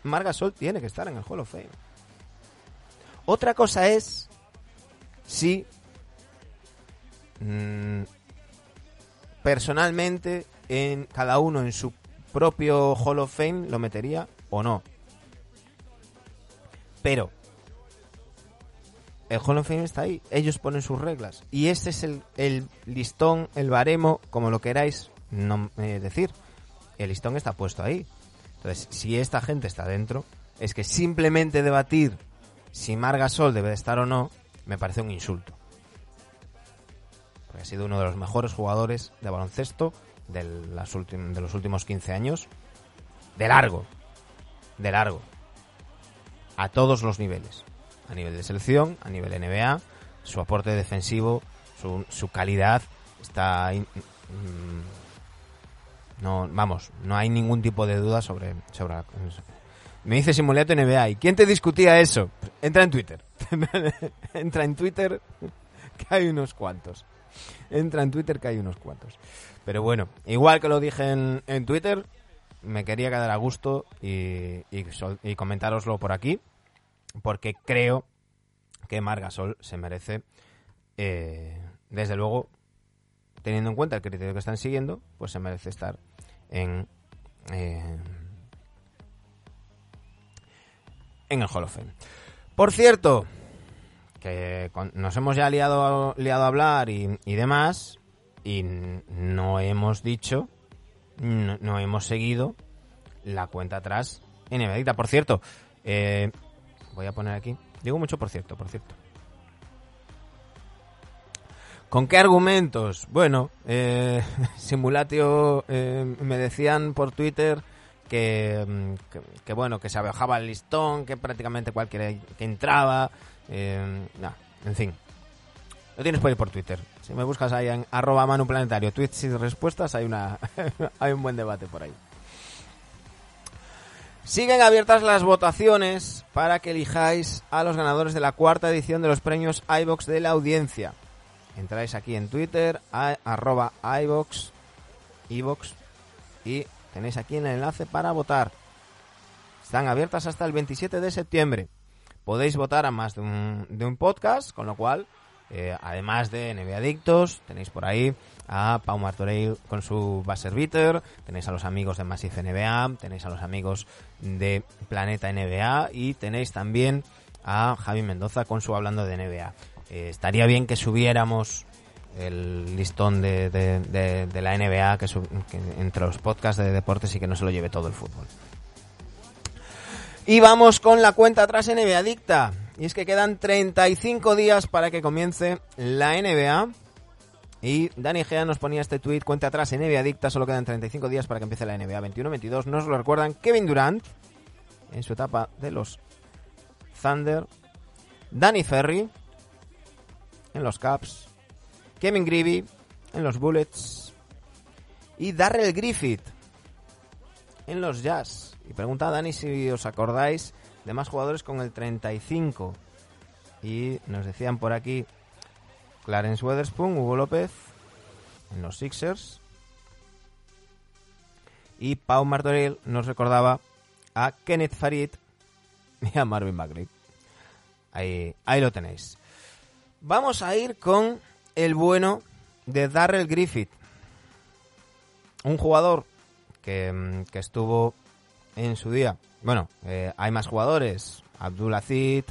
S1: Margasol tiene que estar en el Hall of Fame. Otra cosa es si mm, personalmente en cada uno en su propio Hall of Fame lo metería o no. Pero el Hall of Fame está ahí, ellos ponen sus reglas y este es el, el listón, el baremo, como lo queráis no, eh, decir. El listón está puesto ahí. Entonces, si esta gente está dentro, es que simplemente debatir si Margasol debe de estar o no, me parece un insulto. Porque ha sido uno de los mejores jugadores de baloncesto de, las de los últimos 15 años. De largo. De largo. A todos los niveles. A nivel de selección, a nivel NBA, su aporte defensivo, su, su calidad está... mm, no, vamos, no hay ningún tipo de duda sobre, sobre me dice Simulato NBA. ¿Y quién te discutía eso? Entra en Twitter. Entra en Twitter, que hay unos cuantos. Entra en Twitter, que hay unos cuantos. Pero bueno, igual que lo dije en, en Twitter, me quería quedar a gusto y, y, y comentároslo por aquí, porque creo que Margasol se merece, eh, desde luego, teniendo en cuenta el criterio que están siguiendo, pues se merece estar en... eh, en el Hall of Fame. Por cierto, que nos hemos ya liado, liado a hablar y, y demás, y no hemos dicho, no, hemos seguido la cuenta atrás en Evadicta. Por cierto, eh, voy a poner aquí, digo mucho por cierto, por cierto. ¿Con qué argumentos? Bueno, eh, Simulatio eh, me decían por Twitter que, mm, que, que, bueno, que se abajaba el listón, que prácticamente cualquiera que entraba, eh, en fin. Lo tienes por ahí por Twitter. Si me buscas ahí en arroba manuplanetario, tweets y respuestas, hay una hay un buen debate por ahí. Siguen abiertas las votaciones para que elijáis a los ganadores de la cuarta edición de los premios iBox de la audiencia. Entráis aquí en Twitter, a, arroba iBox, iVox, y tenéis aquí el enlace para votar. Están abiertas hasta el 27 de septiembre. Podéis votar a más de un podcast, con lo cual, eh, además de NBA Adictos, tenéis por ahí a Pau Martorell con su Buzzer Beater, tenéis a los amigos de Massive NBA, tenéis a los amigos de Planeta NBA y tenéis también a Javi Mendoza con su Hablando de NBA. Eh, estaría bien que subiéramos el listón de, la NBA que, que entre los podcasts de deportes y que no se lo lleve todo el fútbol. Y vamos con la cuenta atrás NBA Adicta. Y es que quedan 35 días para que comience la NBA. Y Dani Gea nos ponía este tweet, cuenta atrás NBA Adicta, solo quedan 35 días para que empiece la NBA 21-22. Nos lo recuerdan Kevin Durant en su etapa de los Thunder, Danny Ferry en los Caps, Kevin Greavy en los Bullets y Darrell Griffith en los Jazz. Y pregunta a Dani si os acordáis de más jugadores con el 35. Y nos decían por aquí Clarence Weatherspoon, Hugo López en los Sixers. Y Pau Martorell nos recordaba a Kenneth Farid y a Marvin Bagley. Ahí, ahí lo tenéis. Vamos a ir con el bueno de Darrell Griffith. Un jugador que, mm, que estuvo en su día. Bueno, eh, hay más jugadores. Abdul Aziz,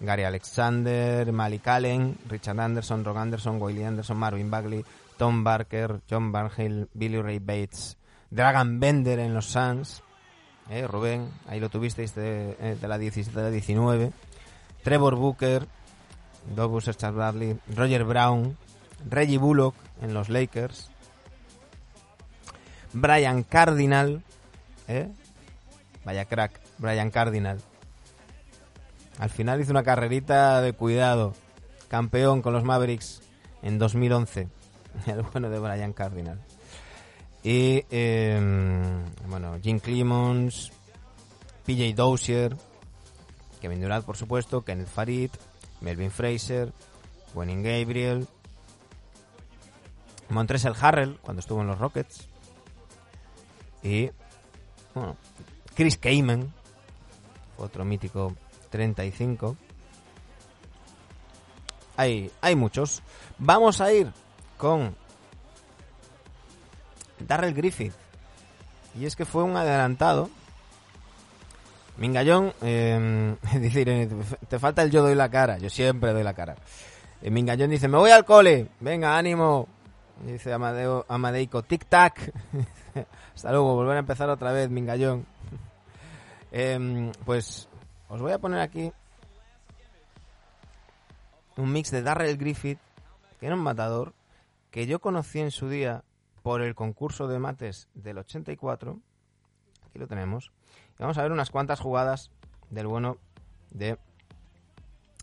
S1: Gary Alexander, Malik Allen, Richard Anderson, Rock Anderson, Wiley Anderson, Marvin Bagley, Tom Barker, John Barnhill, Billy Ray Bates, Dragan Bender en los Suns. Eh, Rubén, ahí lo tuvisteis de, eh, la 17 a la 19. Trevor Booker, Dobus Charles Bradley, Roger Brown, Reggie Bullock en los Lakers, Brian Cardinal, ¿eh? Vaya crack, Brian Cardinal. Al final hizo una carrerita de cuidado, campeón con los Mavericks en 2011, el bueno de Brian Cardinal. Y, eh, bueno, Jim Clemons, PJ Dozier, Kevin Durant, por supuesto, Kenneth Farid, Melvin Fraser, Wenning Gabriel, Montrezl Harrell, cuando estuvo en los Rockets, y, bueno, Chris Kaman, otro mítico 35. Hay, hay muchos. Vamos a ir con Darrell Griffith. Y es que fue un adelantado. Mingallón, eh, dice Irene, te falta el yo doy la cara. Yo siempre doy la cara. Eh, Mingallón dice, me voy al cole. Venga, ánimo. Dice Amadeo, Amadeico, tic-tac. Hasta luego, volver a empezar otra vez, Mingallón. Em, pues os voy a poner aquí un mix de Darrell Griffith, que era un matador, que yo conocí en su día por el concurso de mates del 84. Aquí lo tenemos. Vamos a ver unas cuantas jugadas del bueno de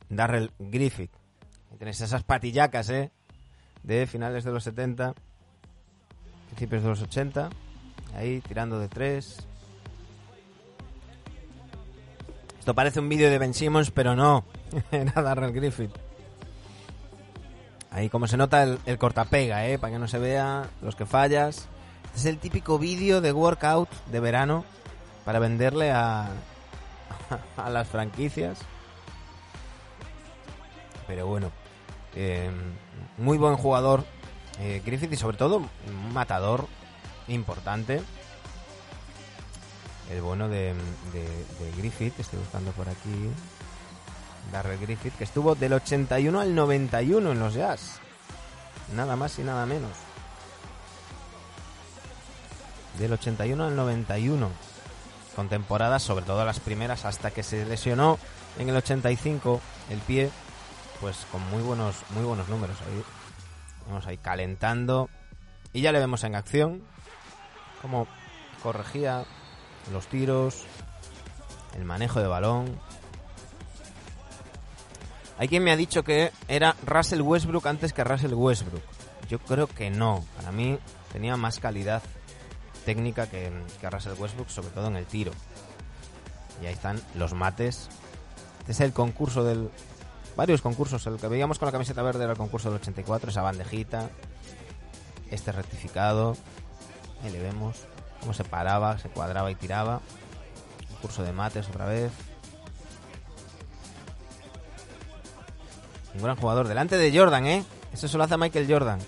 S1: Darrell Griffith. Tenéis esas patillacas, ¿eh? De finales de los 70, principios de los 80. Ahí tirando de tres. Esto parece un vídeo de Ben Simmons, pero no. Era Darrell Griffith. Ahí como se nota el, cortapega, ¿eh? Para que no se vea los que fallas. Este es el típico vídeo de workout de verano para venderle a, a las franquicias. Pero bueno, eh, muy buen jugador eh, Griffith y sobre todo un matador importante. El bueno de, de, de Griffith, estoy buscando por aquí. Darrell Griffith, que estuvo del 81 al 91 en los Jazz. Nada más y nada menos. Del 81 al 91. Con temporadas, sobre todo las primeras, hasta que se lesionó en el 85 el pie, pues con muy buenos, muy buenos números ahí. Vamos ahí calentando. Y ya le vemos en acción. Como corregía los tiros, el manejo de balón. Hay quien me ha dicho que era Russell Westbrook antes que Russell Westbrook. Yo creo que no. Para mí tenía más calidad técnica que, que Russell Westbrook, sobre todo en el tiro. Y ahí están los mates. Este es el concurso del... Varios concursos. El que veíamos con la camiseta verde era el concurso del 84, esa bandejita. Este rectificado. Ahí le vemos cómo se paraba, se cuadraba y tiraba. Concurso de mates otra vez. Un gran jugador. Delante de Jordan, ¿eh? Eso se lo hace Michael Jordan.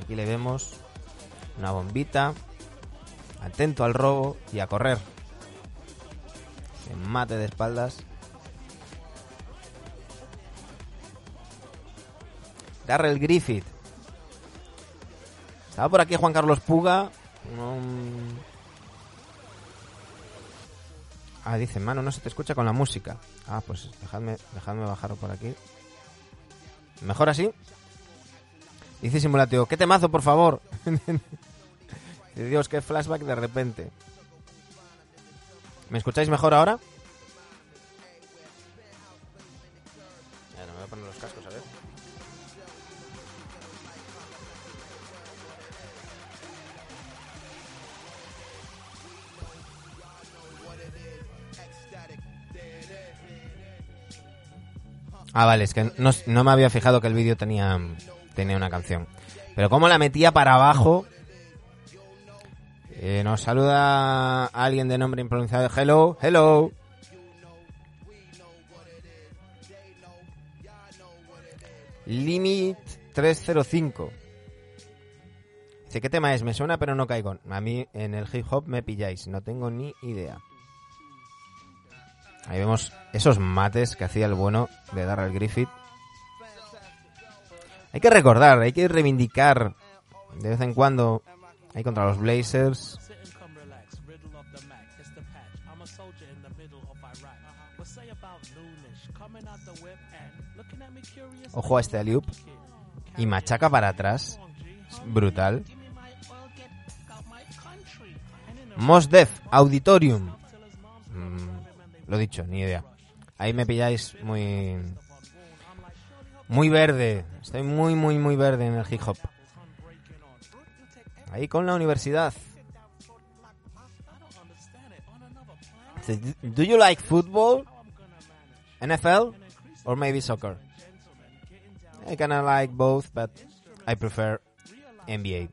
S1: Aquí le vemos una bombita. Atento al robo y a correr. Se mate de espaldas. Darrell Griffith. Estaba por aquí Juan Carlos Puga. Ah, dice, mano, no se te escucha con la música. Ah, pues dejadme, dejadme bajarlo por aquí. ¿Mejor así? Dice Simulatio, ¿qué temazo, por favor? Dios, qué flashback de repente. ¿Me escucháis mejor ahora? Ah, vale, es que no, me había fijado que el vídeo tenía, tenía una canción. Pero como la metía para abajo... Eh, nos saluda alguien de nombre impronunciado. Hello, hello. Limit 305. Dice, ¿qué tema es? Me suena pero no caigo. A mí en el hip hop me pilláis, no tengo ni idea. Ahí vemos esos mates que hacía el bueno de Darrell Griffith. Hay que recordar, hay que reivindicar de vez en cuando ahí contra los Blazers. Ojo a este alley-oop. Y machaca para atrás. Es brutal.
S4: Give me my oil, get out my country. And in the
S1: Mos Def, Auditorium. Mm, lo dicho, ni idea. Ahí me pilláis muy... Muy verde. Estoy muy, muy, muy verde en el hip hop. Ahí con la universidad. Do you like football? NFL? Or maybe soccer? I kinda like both, but I prefer NBA.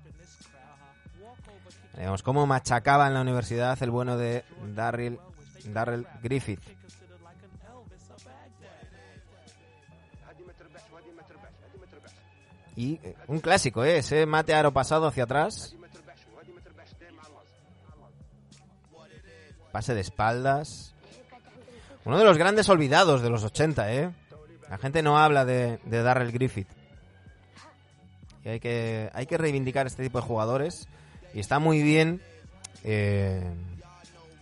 S1: Vemos cómo machacaba en la universidad el bueno de Darryl, Darrell Griffith. Y eh, un clásico, ¿eh? Ese mate aro pasado hacia atrás. Pase de espaldas. Uno de los grandes olvidados de los 80, ¿eh? La gente no habla de, Darrell Griffith. Y hay que, hay que reivindicar este tipo de jugadores. Y está muy bien. eh,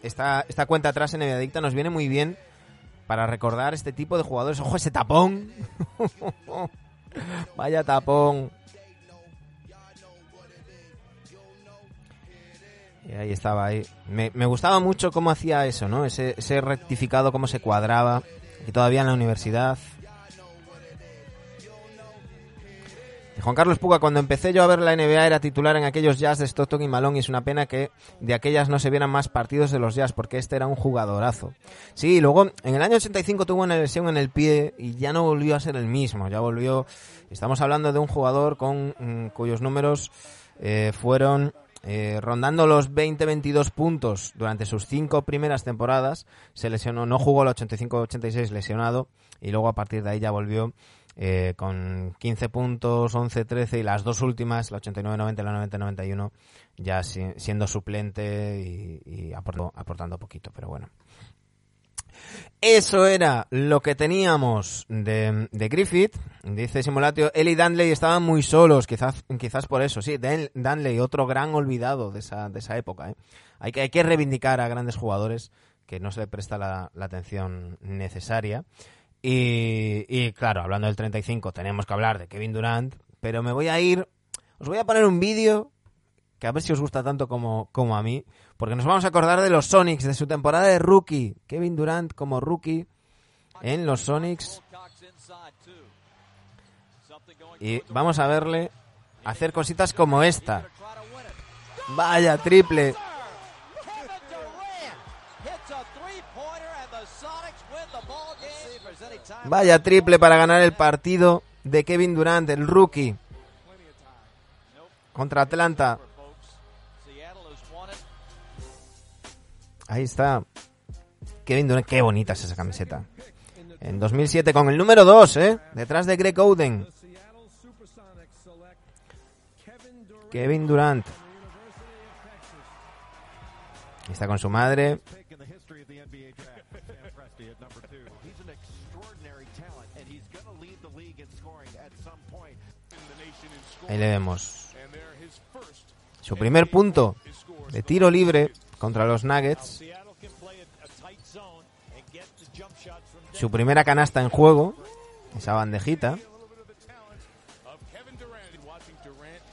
S1: esta, esta cuenta atrás en Adicta nos viene muy bien para recordar este tipo de jugadores. ¡Ojo, ese tapón! Vaya tapón. Y ahí estaba, ahí. Me, me gustaba mucho cómo hacía eso, ¿no? Ese, ese rectificado, cómo se cuadraba. Y todavía en la universidad. Juan Carlos Puga, cuando empecé yo a ver la NBA era titular en aquellos Jazz de Stockton y Malone y es una pena que de aquellas no se vieran más partidos de los Jazz porque este era un jugadorazo. Sí, luego en el año 85 tuvo una lesión en el pie y ya no volvió a ser el mismo, ya volvió... Estamos hablando de un jugador con mm, cuyos números eh, fueron eh, rondando los 20-22 puntos durante sus cinco primeras temporadas. Se lesionó, no jugó el 85-86 lesionado y luego a partir de ahí ya volvió eh, con 15 puntos, 11-13 y las dos últimas, la 89-90 y la 90-91, ya si- siendo suplente y, aportando, aportando poquito, pero bueno. Eso era lo que teníamos de, de Griffith. Dice Simulatio, él y Danley estaban muy solos, quizás, quizás por eso. Sí, Dan- Danley, otro gran olvidado de esa, de esa época. ¿eh? Hay, que, hay que reivindicar a grandes jugadores que no se le presta la atención necesaria. Y, claro, hablando del 35, tenemos que hablar de Kevin Durant, pero me voy a ir, os voy a poner un vídeo que a ver si os gusta tanto como, como a mí, porque nos vamos a acordar de los Sonics, de su temporada de rookie. Kevin Durant como rookie en los Sonics. Y vamos a verle hacer cositas como esta. Vaya triple.
S2: Kevin Durant hits a three-point
S1: Vaya triple para ganar el partido de Kevin Durant, el rookie. Contra Atlanta. Ahí está. Kevin Durant, qué bonita es esa camiseta. En 2007 con el número 2, ¿eh? Detrás de Greg Oden. Kevin Durant. Está con su madre. Ahí le vemos. Su primer punto de tiro libre contra los Nuggets. Su primera canasta en juego. Esa bandejita.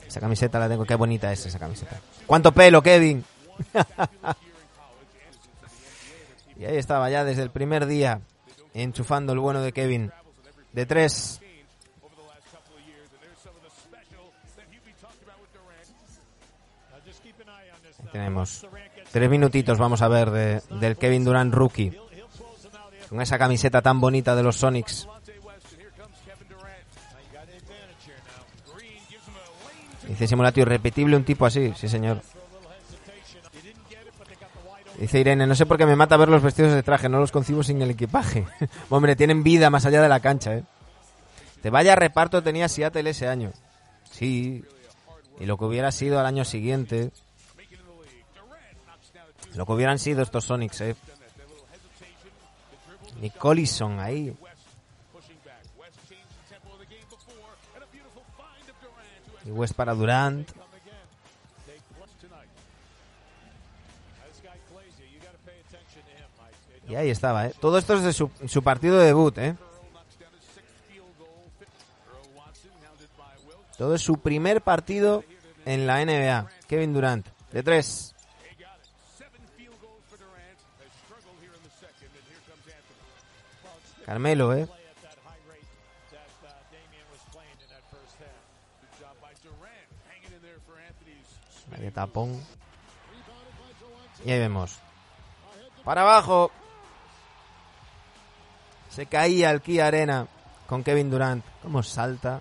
S1: Esa camiseta la tengo. Qué bonita es esa camiseta. ¿Cuánto pelo, Kevin? y ahí estaba ya desde el primer día enchufando el bueno de Kevin. De tres. Tenemos tres minutitos, vamos a ver, de, del Kevin Durant rookie. Con esa camiseta tan bonita de los Sonics. Dice Simulatio, irrepetible un tipo así, sí señor. Dice Irene, no sé por qué me mata ver los vestidos de traje, no los concibo sin el equipaje. Hombre, tienen vida más allá de la cancha, ¿eh? Te vaya reparto tenía Seattle ese año. Sí. Y lo que hubiera sido al año siguiente. Lo que hubieran sido estos Sonics, ¿eh? Ni Collison ahí. Y West para Durant. Y ahí estaba, ¿eh? Todo esto es de su, su partido de debut, ¿eh? Todo es su primer partido en la NBA. Kevin Durant, de tres. Carmelo, ¿eh? De tapón. Y ahí vemos. Para abajo. Se caía el Kia Arena con Kevin Durant. Cómo salta.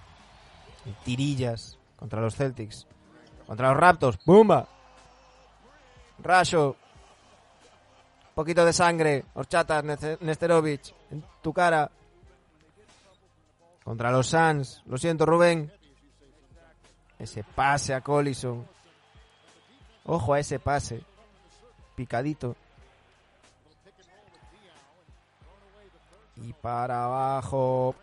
S1: Tirillas contra los Celtics. Contra los Raptors. ¡Bumba! Rayo. Poquito de sangre. Horchatas, Neste- Nesterovic. En tu cara. Contra los Suns. Lo siento, Rubén. Ese pase a Collison. Ojo a ese pase. Picadito. Y para abajo.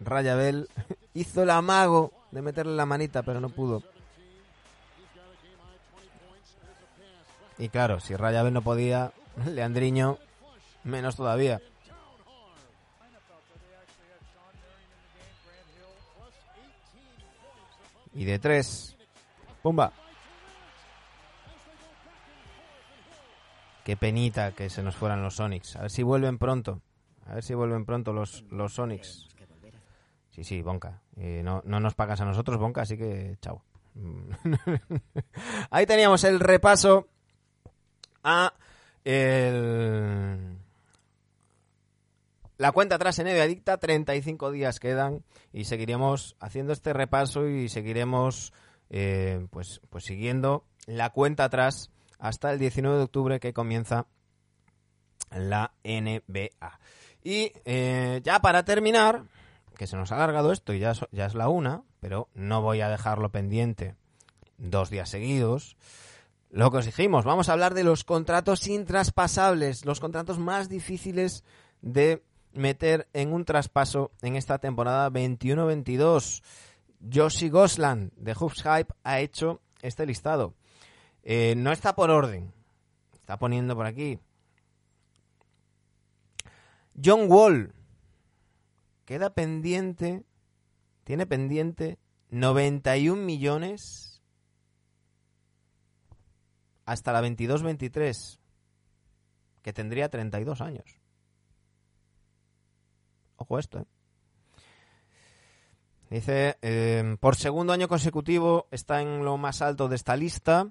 S1: Rayabel hizo el amago de meterle la manita, pero no pudo. Y claro, si Rayabel no podía, Leandriño menos todavía. Y de tres. ¡Pumba! Qué penita que se nos fueran los Sonics. A ver si vuelven pronto. A ver si vuelven pronto los, los Sonics. Sí, sí, Bonca. Eh, no, no nos pagas a nosotros, Bonca, así que chao. Ahí teníamos el repaso a la cuenta atrás en Adicta. 35 días quedan y seguiremos haciendo este repaso y seguiremos eh, pues, pues siguiendo la cuenta atrás hasta el 19 de octubre que comienza la NBA. Y eh, ya para terminar, que se nos ha alargado esto y ya, ya es la una, pero no voy a dejarlo pendiente dos días seguidos. Lo que os dijimos, vamos a hablar de los contratos intraspasables, los contratos más difíciles de meter en un traspaso en esta temporada 21-22. Joshi Gosland de Hoops Hype ha hecho este listado. Eh, no está por orden, está poniendo por aquí. John Wall queda pendiente, tiene pendiente 91 millones hasta la 22-23, que tendría 32 años. Ojo esto, ¿eh? Dice, eh, por segundo año consecutivo está en lo más alto de esta lista.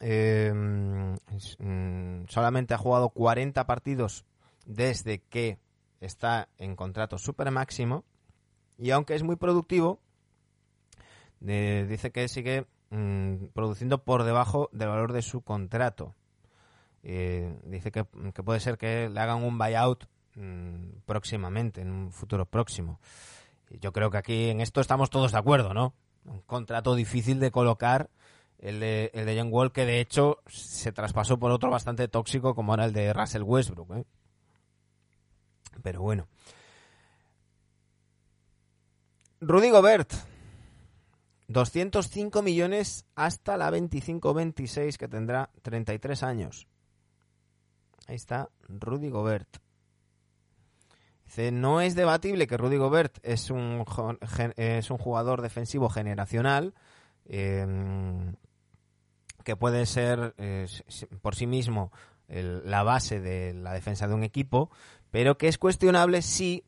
S1: es- mm, solamente ha jugado 40 partidos desde que está en contrato super máximo y aunque es muy productivo, eh, dice que sigue mm, produciendo por debajo del valor de su contrato. Eh, dice que, que puede ser que le hagan un buyout mm, próximamente, en un futuro próximo. Yo creo que aquí en esto estamos todos de acuerdo, ¿no? Un contrato difícil de colocar, el de, el de John Wall, que de hecho se traspasó por otro bastante tóxico como era el de Russell Westbrook, ¿eh? Pero bueno. Rudy Gobert. 205 millones hasta la 25-26 que tendrá 33 años. Ahí está Rudy Gobert. Dice, no es debatible que Rudy Gobert es un, es un jugador defensivo generacional eh, que puede ser eh, por sí mismo la base de la defensa de un equipo, pero que es cuestionable si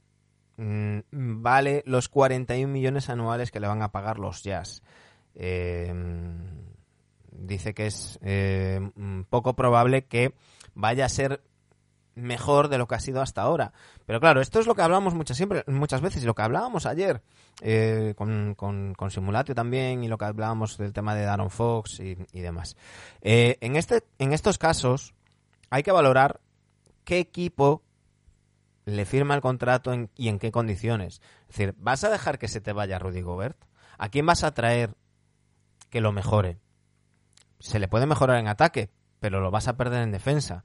S1: mm, vale los 41 millones anuales que le van a pagar los Jazz. Eh, dice que es eh, mm, poco probable que vaya a ser mejor de lo que ha sido hasta ahora. Pero claro, esto es lo que hablamos muchas, siempre, muchas veces y lo que hablábamos ayer eh, con, con, Simulatio también y lo que hablábamos del tema de Darren Fox y, y demás. Eh, en, este, en estos casos hay que valorar qué equipo le firma el contrato en- y en qué condiciones. Es decir, ¿vas a dejar que se te vaya Rudy Gobert? ¿A quién vas a traer que lo mejore? Se le puede mejorar en ataque, pero lo vas a perder en defensa.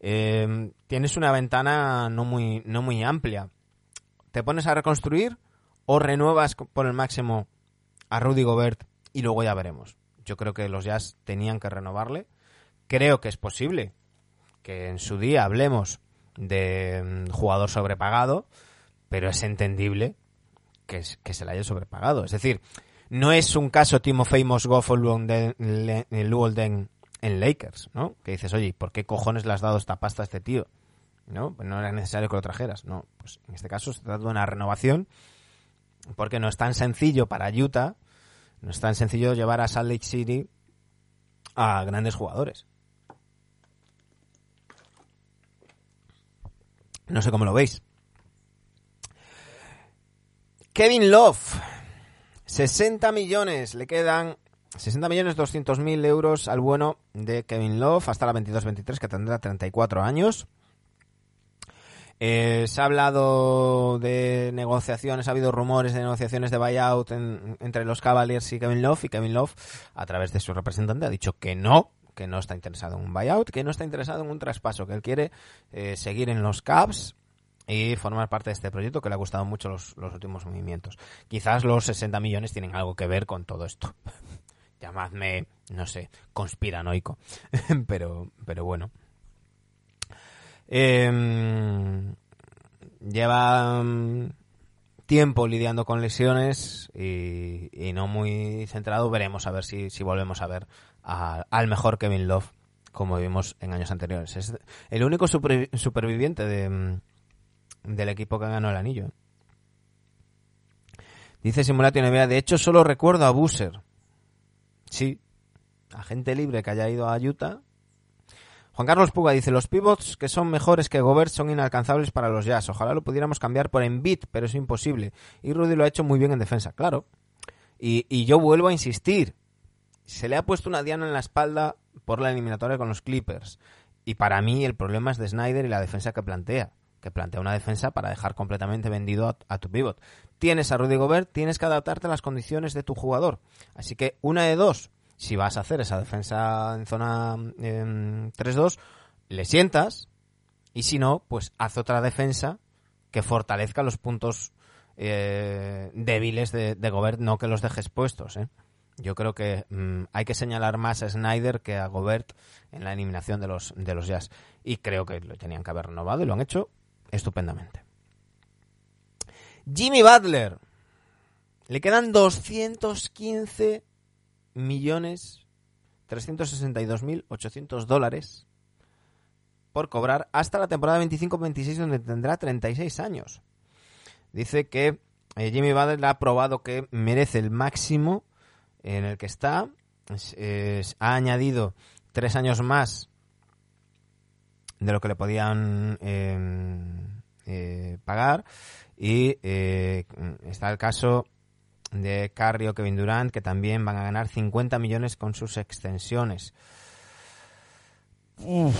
S1: Eh, tienes una ventana no muy, no muy amplia. ¿Te pones a reconstruir o renuevas por el máximo a Rudy Gobert y luego ya veremos? Yo creo que los Jazz tenían que renovarle. Creo que es posible que en su día hablemos de mm, jugador sobrepagado, pero es entendible que, es- que se le haya sobrepagado. Es decir, no es un caso Timofey Mozgov o Luolden- Luolden en Lakers, ¿no? Que dices, oye, ¿por qué cojones le has dado esta pasta a este tío? ¿No? Pues no era necesario que lo trajeras. No, pues en este caso se trata de una renovación porque no es tan sencillo para Utah, no es tan sencillo llevar a Salt Lake City a grandes jugadores. No sé cómo lo veis. Kevin Love. 60 millones. Le quedan 60 millones 200 mil euros al bueno de Kevin Love hasta la 22-23 que tendrá 34 años. Eh, se ha hablado de negociaciones, ha habido rumores de negociaciones de buyout en- entre los Cavaliers y Kevin Love y Kevin Love a través de su representante ha dicho que no, que no está interesado en un buyout, que no está interesado en un traspaso, que él quiere eh, seguir en los Cavs y formar parte de este proyecto que le ha gustado mucho los, los últimos movimientos. Quizás los 60 millones tienen algo que ver con todo esto. Llamadme, no sé, conspiranoico. pero, pero bueno. Em, lleva mm, tiempo lidiando con lesiones y, no muy centrado. Veremos a ver si, si volvemos a ver al mejor Kevin Love como vimos en años anteriores. Es el único supervi- superviviente de, mm, del equipo que ganó el anillo. Dice Simulatio NBA, de hecho solo recuerdo a Busser. Sí, agente libre que haya ido a Utah. Juan Carlos Puga dice, los pivots que son mejores que Gobert son inalcanzables para los Jazz. Ojalá lo pudiéramos cambiar por Embiid, pero es imposible. Y Rudy lo ha hecho muy bien en defensa, claro. Y, yo vuelvo a insistir. Se le ha puesto una diana en la espalda por la eliminatoria con los Clippers. Y para mí el problema es de Snyder y la defensa que plantea. Que plantea una defensa para dejar completamente vendido a, a tu pivot. Tienes a Rudy Gobert, tienes que adaptarte a las condiciones de tu jugador. Así que una de dos. Si vas a hacer esa defensa en zona em, 3-2, le sientas. Y si no, pues haz otra defensa que fortalezca los puntos eh, débiles de, de Gobert, no que los dejes puestos. ¿eh? Yo creo que mm, hay que señalar más a Snyder que a Gobert en la eliminación de los, de los Jazz. Y creo que lo tenían que haber renovado y lo han hecho estupendamente. Jimmy Butler. Le quedan 215 millones 362.800 dólares por cobrar hasta la temporada 25-26 donde tendrá 36 años. Dice que eh, Jimmy Butler ha probado que merece el máximo en el que está. Es- es- ha añadido tres años más de lo que le podían eh, eh, pagar. Y eh, está el caso de Carrio o Kevin Durant, que también van a ganar 50 millones con sus extensiones. Uf.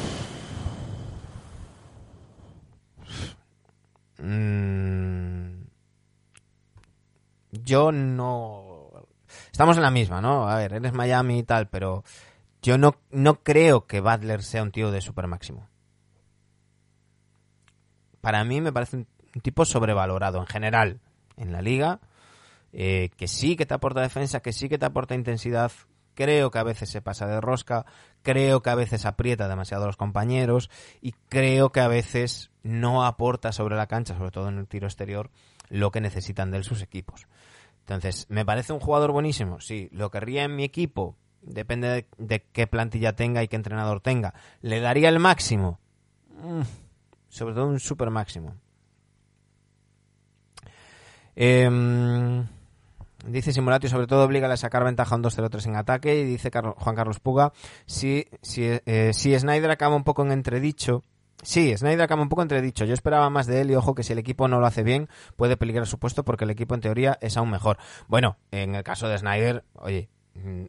S1: Mm. Yo no. Estamos en la misma, ¿no? A ver, eres Miami y tal, pero yo no, no creo que Butler sea un tío de super máximo. Para mí me parece un, un tipo sobrevalorado en general en la liga, eh, que sí que te aporta defensa, que sí que te aporta intensidad. Creo que a veces se pasa de rosca, creo que a veces aprieta demasiado a los compañeros y creo que a veces no aporta sobre la cancha, sobre todo en el tiro exterior, lo que necesitan de él sus equipos. Entonces, ¿me parece un jugador buenísimo? Sí, lo querría en mi equipo, depende de, qué plantilla tenga y qué entrenador tenga. ¿Le daría el máximo? Mm, sobre todo un super máximo. Eh, dice Simulatio, sobre todo obliga a sacar ventaja a un 2-0-3 en ataque. Y dice Carlos- Juan Carlos Puga, si, si, eh, si Snyder acaba un poco en entredicho. Sí, Snyder acaba un poco entredicho. Yo esperaba más de él y ojo que si el equipo no lo hace bien puede peligrar su puesto porque el equipo en teoría es aún mejor. Bueno, en el caso de Snyder, oye,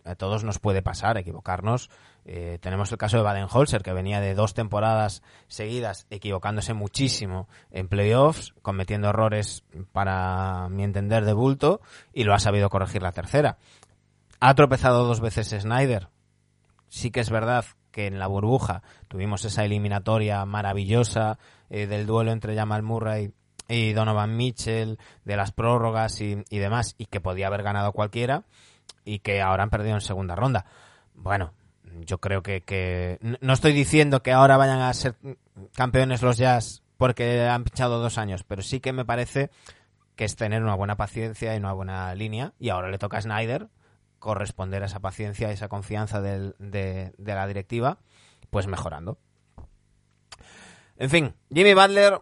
S1: a todos nos puede pasar equivocarnos. Eh, tenemos el caso de Baden-Holzer que venía de dos temporadas seguidas equivocándose muchísimo en playoffs, cometiendo errores para mi entender de bulto y lo ha sabido corregir la tercera. Ha tropezado dos veces Snyder. Sí que es verdad que en la burbuja tuvimos esa eliminatoria maravillosa eh, del duelo entre Jamal Murray y Donovan Mitchell, de las prórrogas y demás, y que podía haber ganado cualquiera, y que ahora han perdido en segunda ronda. Bueno, yo creo que, que no estoy diciendo que ahora vayan a ser campeones los Jazz porque han pinchado dos años, pero sí que me parece que es tener una buena paciencia y una buena línea, y ahora le toca a Snyder corresponder a esa paciencia y esa confianza de, de la directiva, pues mejorando. En fin, Jimmy Butler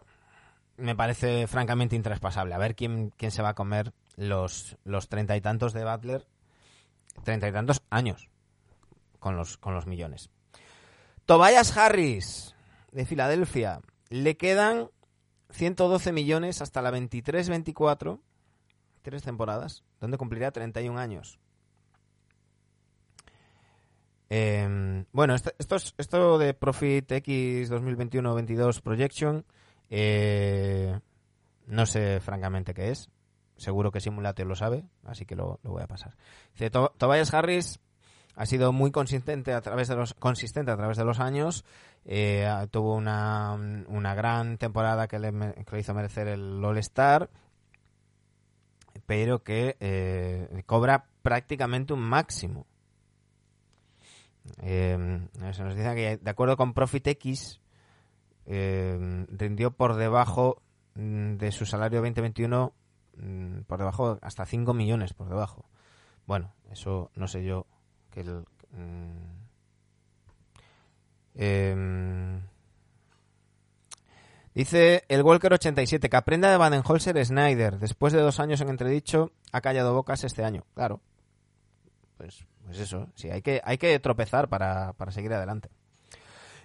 S1: me parece francamente intraspasable. A ver quién, quién se va a comer los los treinta y tantos de Butler, treinta y tantos años con los, con los millones. Tobias Harris, de Filadelfia. Le quedan 112 millones hasta la 23-24, tres temporadas, donde cumplirá 31 años. Eh, bueno, esto, esto, es- esto de Profit X 2021-22 Projection, eh, no sé francamente qué es. Seguro que Simulator lo sabe, así que lo, lo voy a pasar. Dice, "To- Tobias Harris ha sido muy consistente a través de los consistente a través de los años Eh, tuvo una, una gran temporada que le, hizo merecer el All Star pero que eh, cobra prácticamente un máximo Eh, se nos dice que de acuerdo con Profit X eh, rindió por debajo mm, de su salario 2021 mm, por debajo hasta 5 millones por debajo. Bueno eso no sé yo que el, mm, em, dice el Walker 87 que aprenda de Baden-Holzer Snyder después de dos años en entredicho ha callado bocas este año. Claro. Pues, pues eso sí hay que hay que tropezar para, para seguir adelante.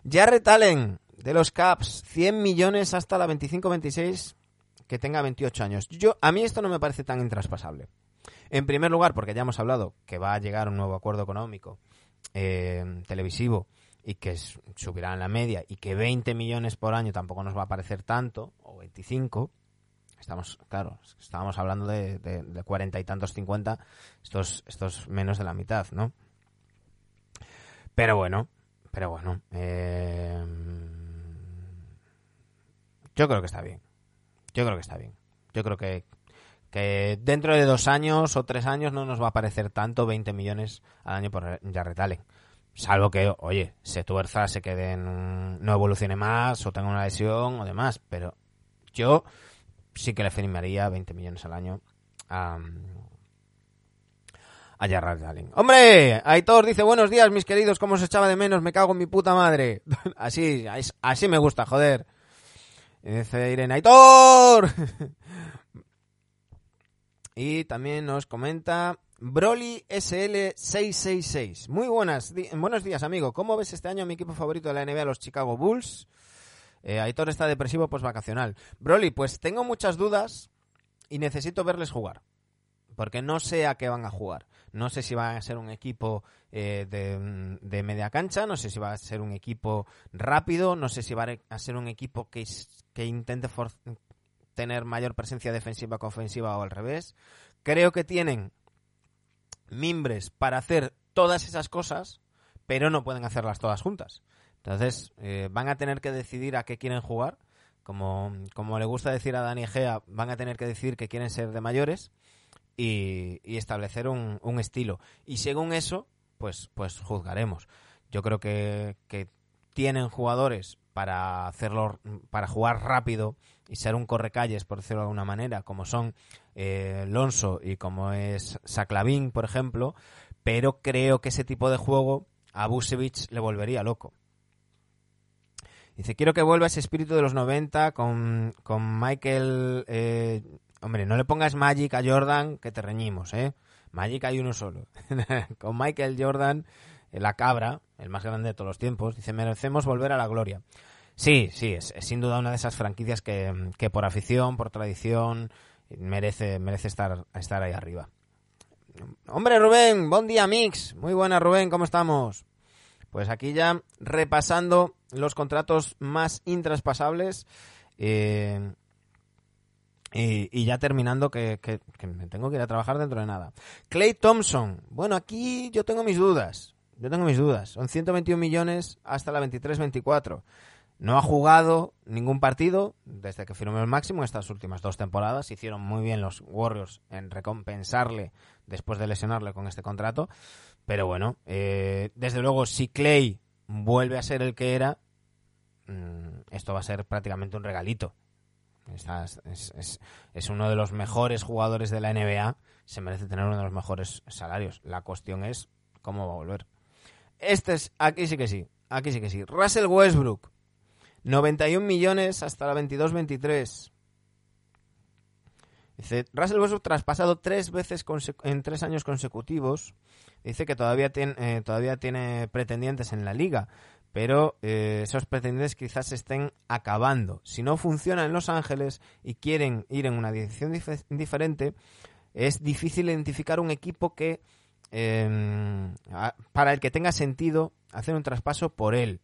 S1: Jarrett Allen de los Caps 100 millones hasta la 25-26 que tenga 28 años yo a mí esto no me parece tan intraspasable en primer lugar, porque ya hemos hablado que va a llegar un nuevo acuerdo económico eh, televisivo y que subirá en la media y que 20 millones por año tampoco nos va a parecer tanto, o 25. Estamos, claro, estábamos hablando de, de, de 40 y tantos 50, estos, estos menos de la mitad, ¿no? Pero bueno, pero bueno. eh, yo creo que está bien. Yo creo que está bien. Yo creo que, que dentro de dos años o tres años no nos va a parecer tanto 20 millones al año por Jarrett Allen. Salvo que, oye, se tuerza, se quede en no evolucione más o tenga una lesión o demás. Pero yo sí que le firmaría 20 millones al año a, a Jarrett Allen. ¡Hombre! Aitor dice, buenos días, mis queridos, ¿cómo os echaba de menos? Me cago en mi puta madre. así, así me gusta, joder. Y dice Irene, ¡Aitor! Y también nos comenta Broly SL666. Muy buenas, buenos días, amigo. ¿Cómo ves este año mi equipo favorito de la NBA, los Chicago Bulls? Eh, Aitor está depresivo pues vacacional. Broly, pues tengo muchas dudas y necesito verles jugar. Porque no sé a qué van a jugar. No sé si va a ser un equipo eh, de, de media cancha, no sé si va a ser un equipo rápido, no sé si va a ser un equipo que, que intente tener mayor presencia defensiva que ofensiva o al revés. Creo que tienen mimbres para hacer todas esas cosas, pero no pueden hacerlas todas juntas. Entonces, eh, van a tener que decidir a qué quieren jugar. Como, como le gusta decir a Dani Egea, van a tener que decidir que quieren ser de mayores y, establecer un, estilo. Y según eso, pues, pues juzgaremos. Yo creo que, que tienen jugadores para hacerlo, para jugar rápido y ser un correcalles, por decirlo de alguna manera, como son eh, Lonso y como es Saklavin, por ejemplo, pero creo que ese tipo de juego a Busevich le volvería loco. Dice, quiero que vuelva ese espíritu de los 90 con, con Michael... eh, hombre, no le pongas Magic a Jordan, que te reñimos, ¿eh? Magic hay uno solo. con Michael Jordan, eh, la cabra, el más grande de todos los tiempos, dice, merecemos volver a la gloria. Sí, sí, es, sin duda una de esas franquicias que, que por afición, por tradición, merece, merece estar, estar ahí arriba. Hombre, Rubén, buen día, Mix. Muy buena, Rubén, ¿cómo estamos? Pues aquí ya repasando los contratos más intraspasables eh, y, y ya terminando que me tengo que ir a trabajar dentro de nada. Clay Thompson. Bueno, aquí yo tengo mis dudas. Yo tengo mis dudas. Son 121 millones hasta la 23-24. No ha jugado ningún partido desde que firmó el máximo estas últimas dos temporadas. Hicieron muy bien los Warriors en recompensarle después de lesionarle con este contrato. Pero bueno, eh, desde luego, si Clay vuelve a ser el que era, mm, esto va a ser prácticamente un regalito. Es, uno de los mejores jugadores de la NBA. Se merece tener uno de los mejores salarios. La cuestión es cómo va a volver. Este es, aquí sí que sí. Aquí sí que sí. Russell Westbrook. 91 millones hasta la 22-23. Dice, Russell Westbrook traspasado tres veces en tres años consecutivos. Dice que todavía tiene, eh, todavía tiene pretendientes en la liga, pero eh, esos pretendientes quizás se estén acabando. Si no funciona en Los Ángeles y quieren ir en una dirección dif- diferente, es difícil identificar un equipo que a- para el que tenga sentido hacer un traspaso por él.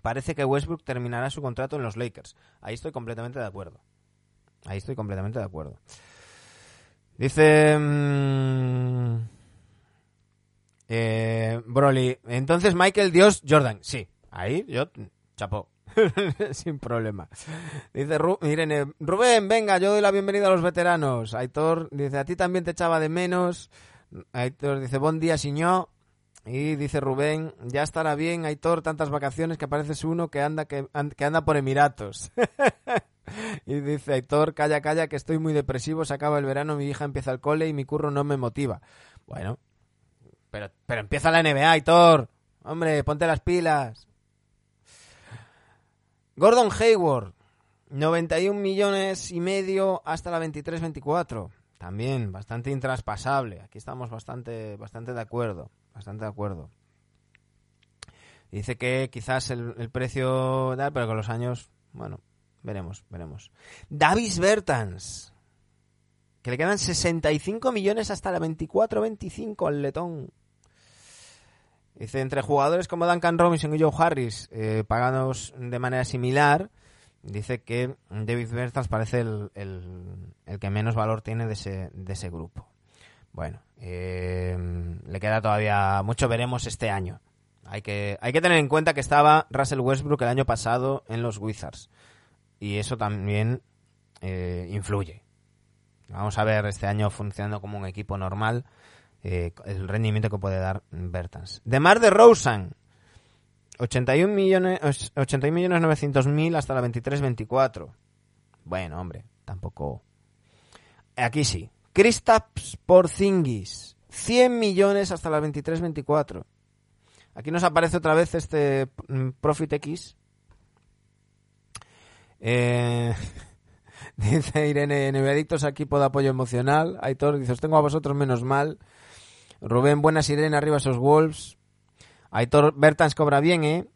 S1: Parece que Westbrook terminará su contrato en los Lakers. Ahí estoy completamente de acuerdo. Ahí estoy completamente de acuerdo. Dice... mm, eh, Broly, entonces Michael Dios Jordan. Sí, ahí yo chapó. Sin problema. Dice Ru- Rubén, venga, yo doy la bienvenida a los veteranos. Aitor dice, a ti también te echaba de menos. Aitor dice, buen día, señor. Y dice Rubén, ya estará bien, Aitor, tantas vacaciones que pareces uno que anda, que, que anda por Emiratos. y dice Aitor, calla, calla, que estoy muy depresivo, se acaba el verano, mi hija empieza el cole y mi curro no me motiva. Bueno, pero, pero empieza la NBA, Aitor. Hombre, ponte las pilas. Gordon Hayward, 91 millones y medio hasta la 23-24. También bastante intraspasable. Aquí estamos bastante, bastante de acuerdo. Bastante de acuerdo. Dice que quizás el, el precio da, pero con los años, bueno, veremos, veremos. Davis Bertans, que le quedan 65 millones hasta la 24-25 al letón. Dice, entre jugadores como Duncan Robinson y Joe Harris, eh, pagados de manera similar, dice que David Bertans parece el, el- que menos valor tiene de ese, de ese grupo. Bueno, eh, le queda todavía mucho, veremos este año. Hay que, hay que tener en cuenta que estaba Russell Westbrook el año pasado en los Wizards. Y eso también eh, influye. Vamos a ver este año funcionando como un equipo normal eh, el rendimiento que puede dar Bertans. De Mar de Rosen, 81 millones, os- 81 millones 900 mil hasta la 23-24. Bueno, hombre, tampoco. Aquí sí. Kristaps Porzingis, 100 millones hasta la 23-24. Aquí nos aparece otra vez este mm, Profit X. Eh, Dice Irene, Neveadictos, equipo de apoyo emocional. Aitor dice, os tengo a vosotros menos mal. Rubén, buenas Irene, arriba esos Wolves. Aitor, Bertans cobra bien, ¿eh?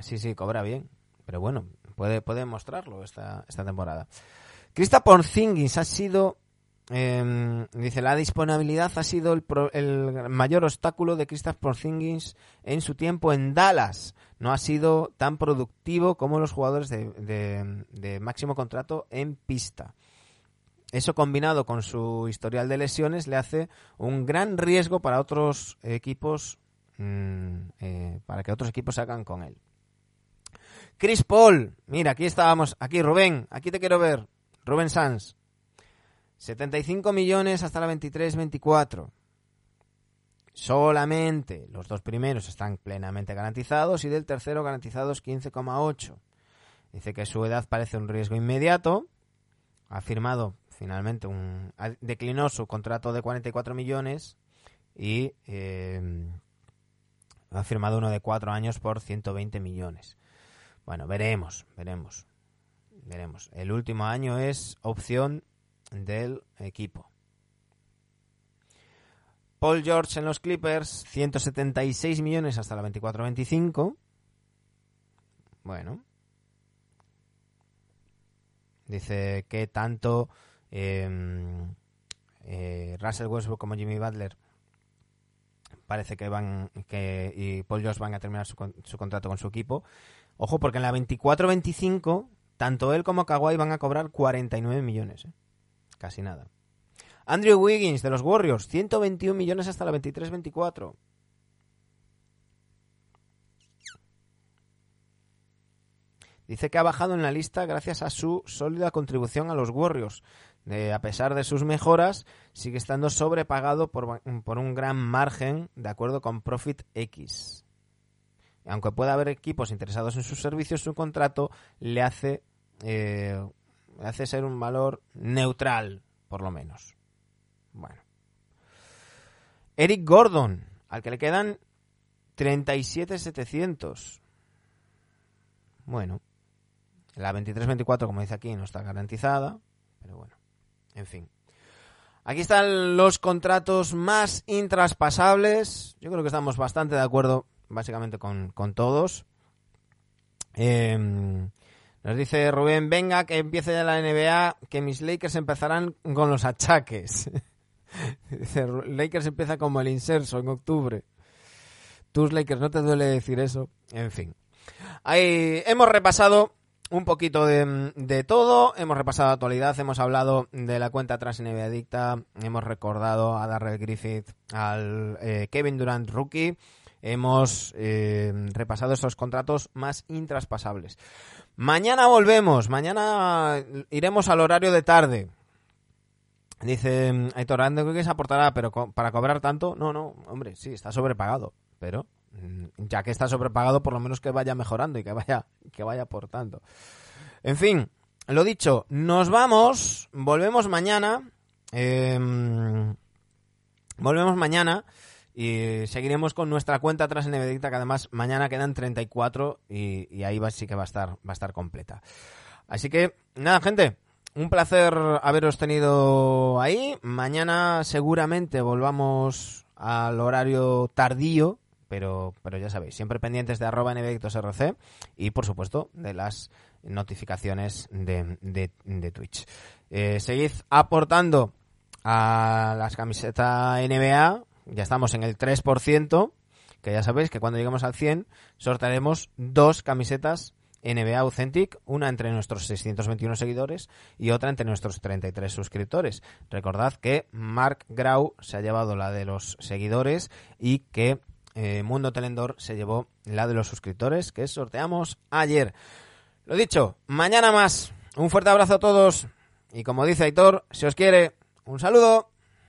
S1: Sí, sí, cobra bien. Pero bueno, puede, puede mostrarlo esta, esta temporada. Krista Porzingis ha sido... eh, dice, la disponibilidad ha sido el, pro- el mayor obstáculo de Kristaps Porzingis en su tiempo en Dallas. No ha sido tan productivo como los jugadores de- de máximo contrato en pista. Eso combinado con su historial de lesiones le hace un gran riesgo para otros equipos, mm, eh, para que otros equipos hagan con él. Chris Paul, mira, aquí estábamos, aquí Rubén, aquí te quiero ver. Rubén Sanz, 75 millones hasta la 23-24. Solamente los dos primeros están plenamente garantizados y del tercero garantizados 15,8. Dice que su edad parece un riesgo inmediato. Ha firmado finalmente un. declinó su contrato de 44 millones y eh, ha firmado uno de cuatro años por 120 millones. Bueno, veremos, veremos. Veremos. El último año es opción del equipo. Paul George en los Clippers, 176 millones hasta la 24-25. Bueno. Dice que tanto eh, eh, Russell Westbrook como Jimmy Butler parece que van que y Paul George van a terminar su contrato con su equipo. Ojo, porque en la 24-25 tanto él como Kawhi van a cobrar 49 millones. ¿eh? Casi nada. Andrew Wiggins de los Warriors, 121 millones hasta la 23-24. Dice que ha bajado en la lista gracias a su sólida contribución a los Warriors. De, a pesar de sus mejoras, sigue estando sobrepagado por, ba- por un gran margen de acuerdo con Profit X. Aunque pueda haber equipos interesados en sus servicios, su contrato le hace, eh, le hace ser un valor neutral, por lo menos. Bueno. Eric Gordon, al que le quedan 37.700. Bueno. La 23-24, como dice aquí, no está garantizada. Pero bueno. En fin. Aquí están los contratos más intraspasables. Yo creo que estamos bastante de acuerdo, básicamente, con, con todos. Eh, nos dice Rubén, venga, que empiece ya la NBA, que mis Lakers empezarán con los achaques. dice, Lakers empieza como el inserso en octubre. Tus Lakers, ¿no te duele decir eso? En fin. Ahí hemos repasado un poquito de, de todo, hemos repasado la actualidad, hemos hablado de la cuenta tras NBA Adicta, hemos recordado a Darrell Griffith, al eh, Kevin Durant rookie, hemos eh, repasado esos contratos más intraspasables. Mañana volvemos, mañana iremos al horario de tarde. Dice mm, Aitor, Ando que se aportará, pero para cobrar tanto, no, no, hombre, sí, está sobrepagado, pero ya que está sobrepagado, por lo menos que vaya mejorando y que vaya, que vaya aportando. En fin, lo dicho, nos vamos, volvemos mañana, em, volvemos mañana y seguiremos con nuestra cuenta tras Benedicta, que además mañana quedan 34 y, y ahí va, sí que va a estar, va a estar completa. Así que, nada, gente, un placer haberos tenido ahí. Mañana seguramente volvamos al horario tardío, pero, pero ya sabéis, siempre pendientes de arroba RC y por supuesto de las notificaciones de, de, de Twitch. Eh, seguid aportando a las camisetas NBA, ya estamos en el 3%, que ya sabéis que cuando lleguemos al 100 sortearemos dos camisetas NBA Authentic, una entre nuestros 621 seguidores y otra entre nuestros 33 suscriptores. Recordad que Mark Grau se ha llevado la de los seguidores y que eh, Mundo Telendor se llevó la de los suscriptores que sorteamos ayer. Lo dicho, mañana más. Un fuerte abrazo a todos y como dice Aitor, si os quiere, un saludo.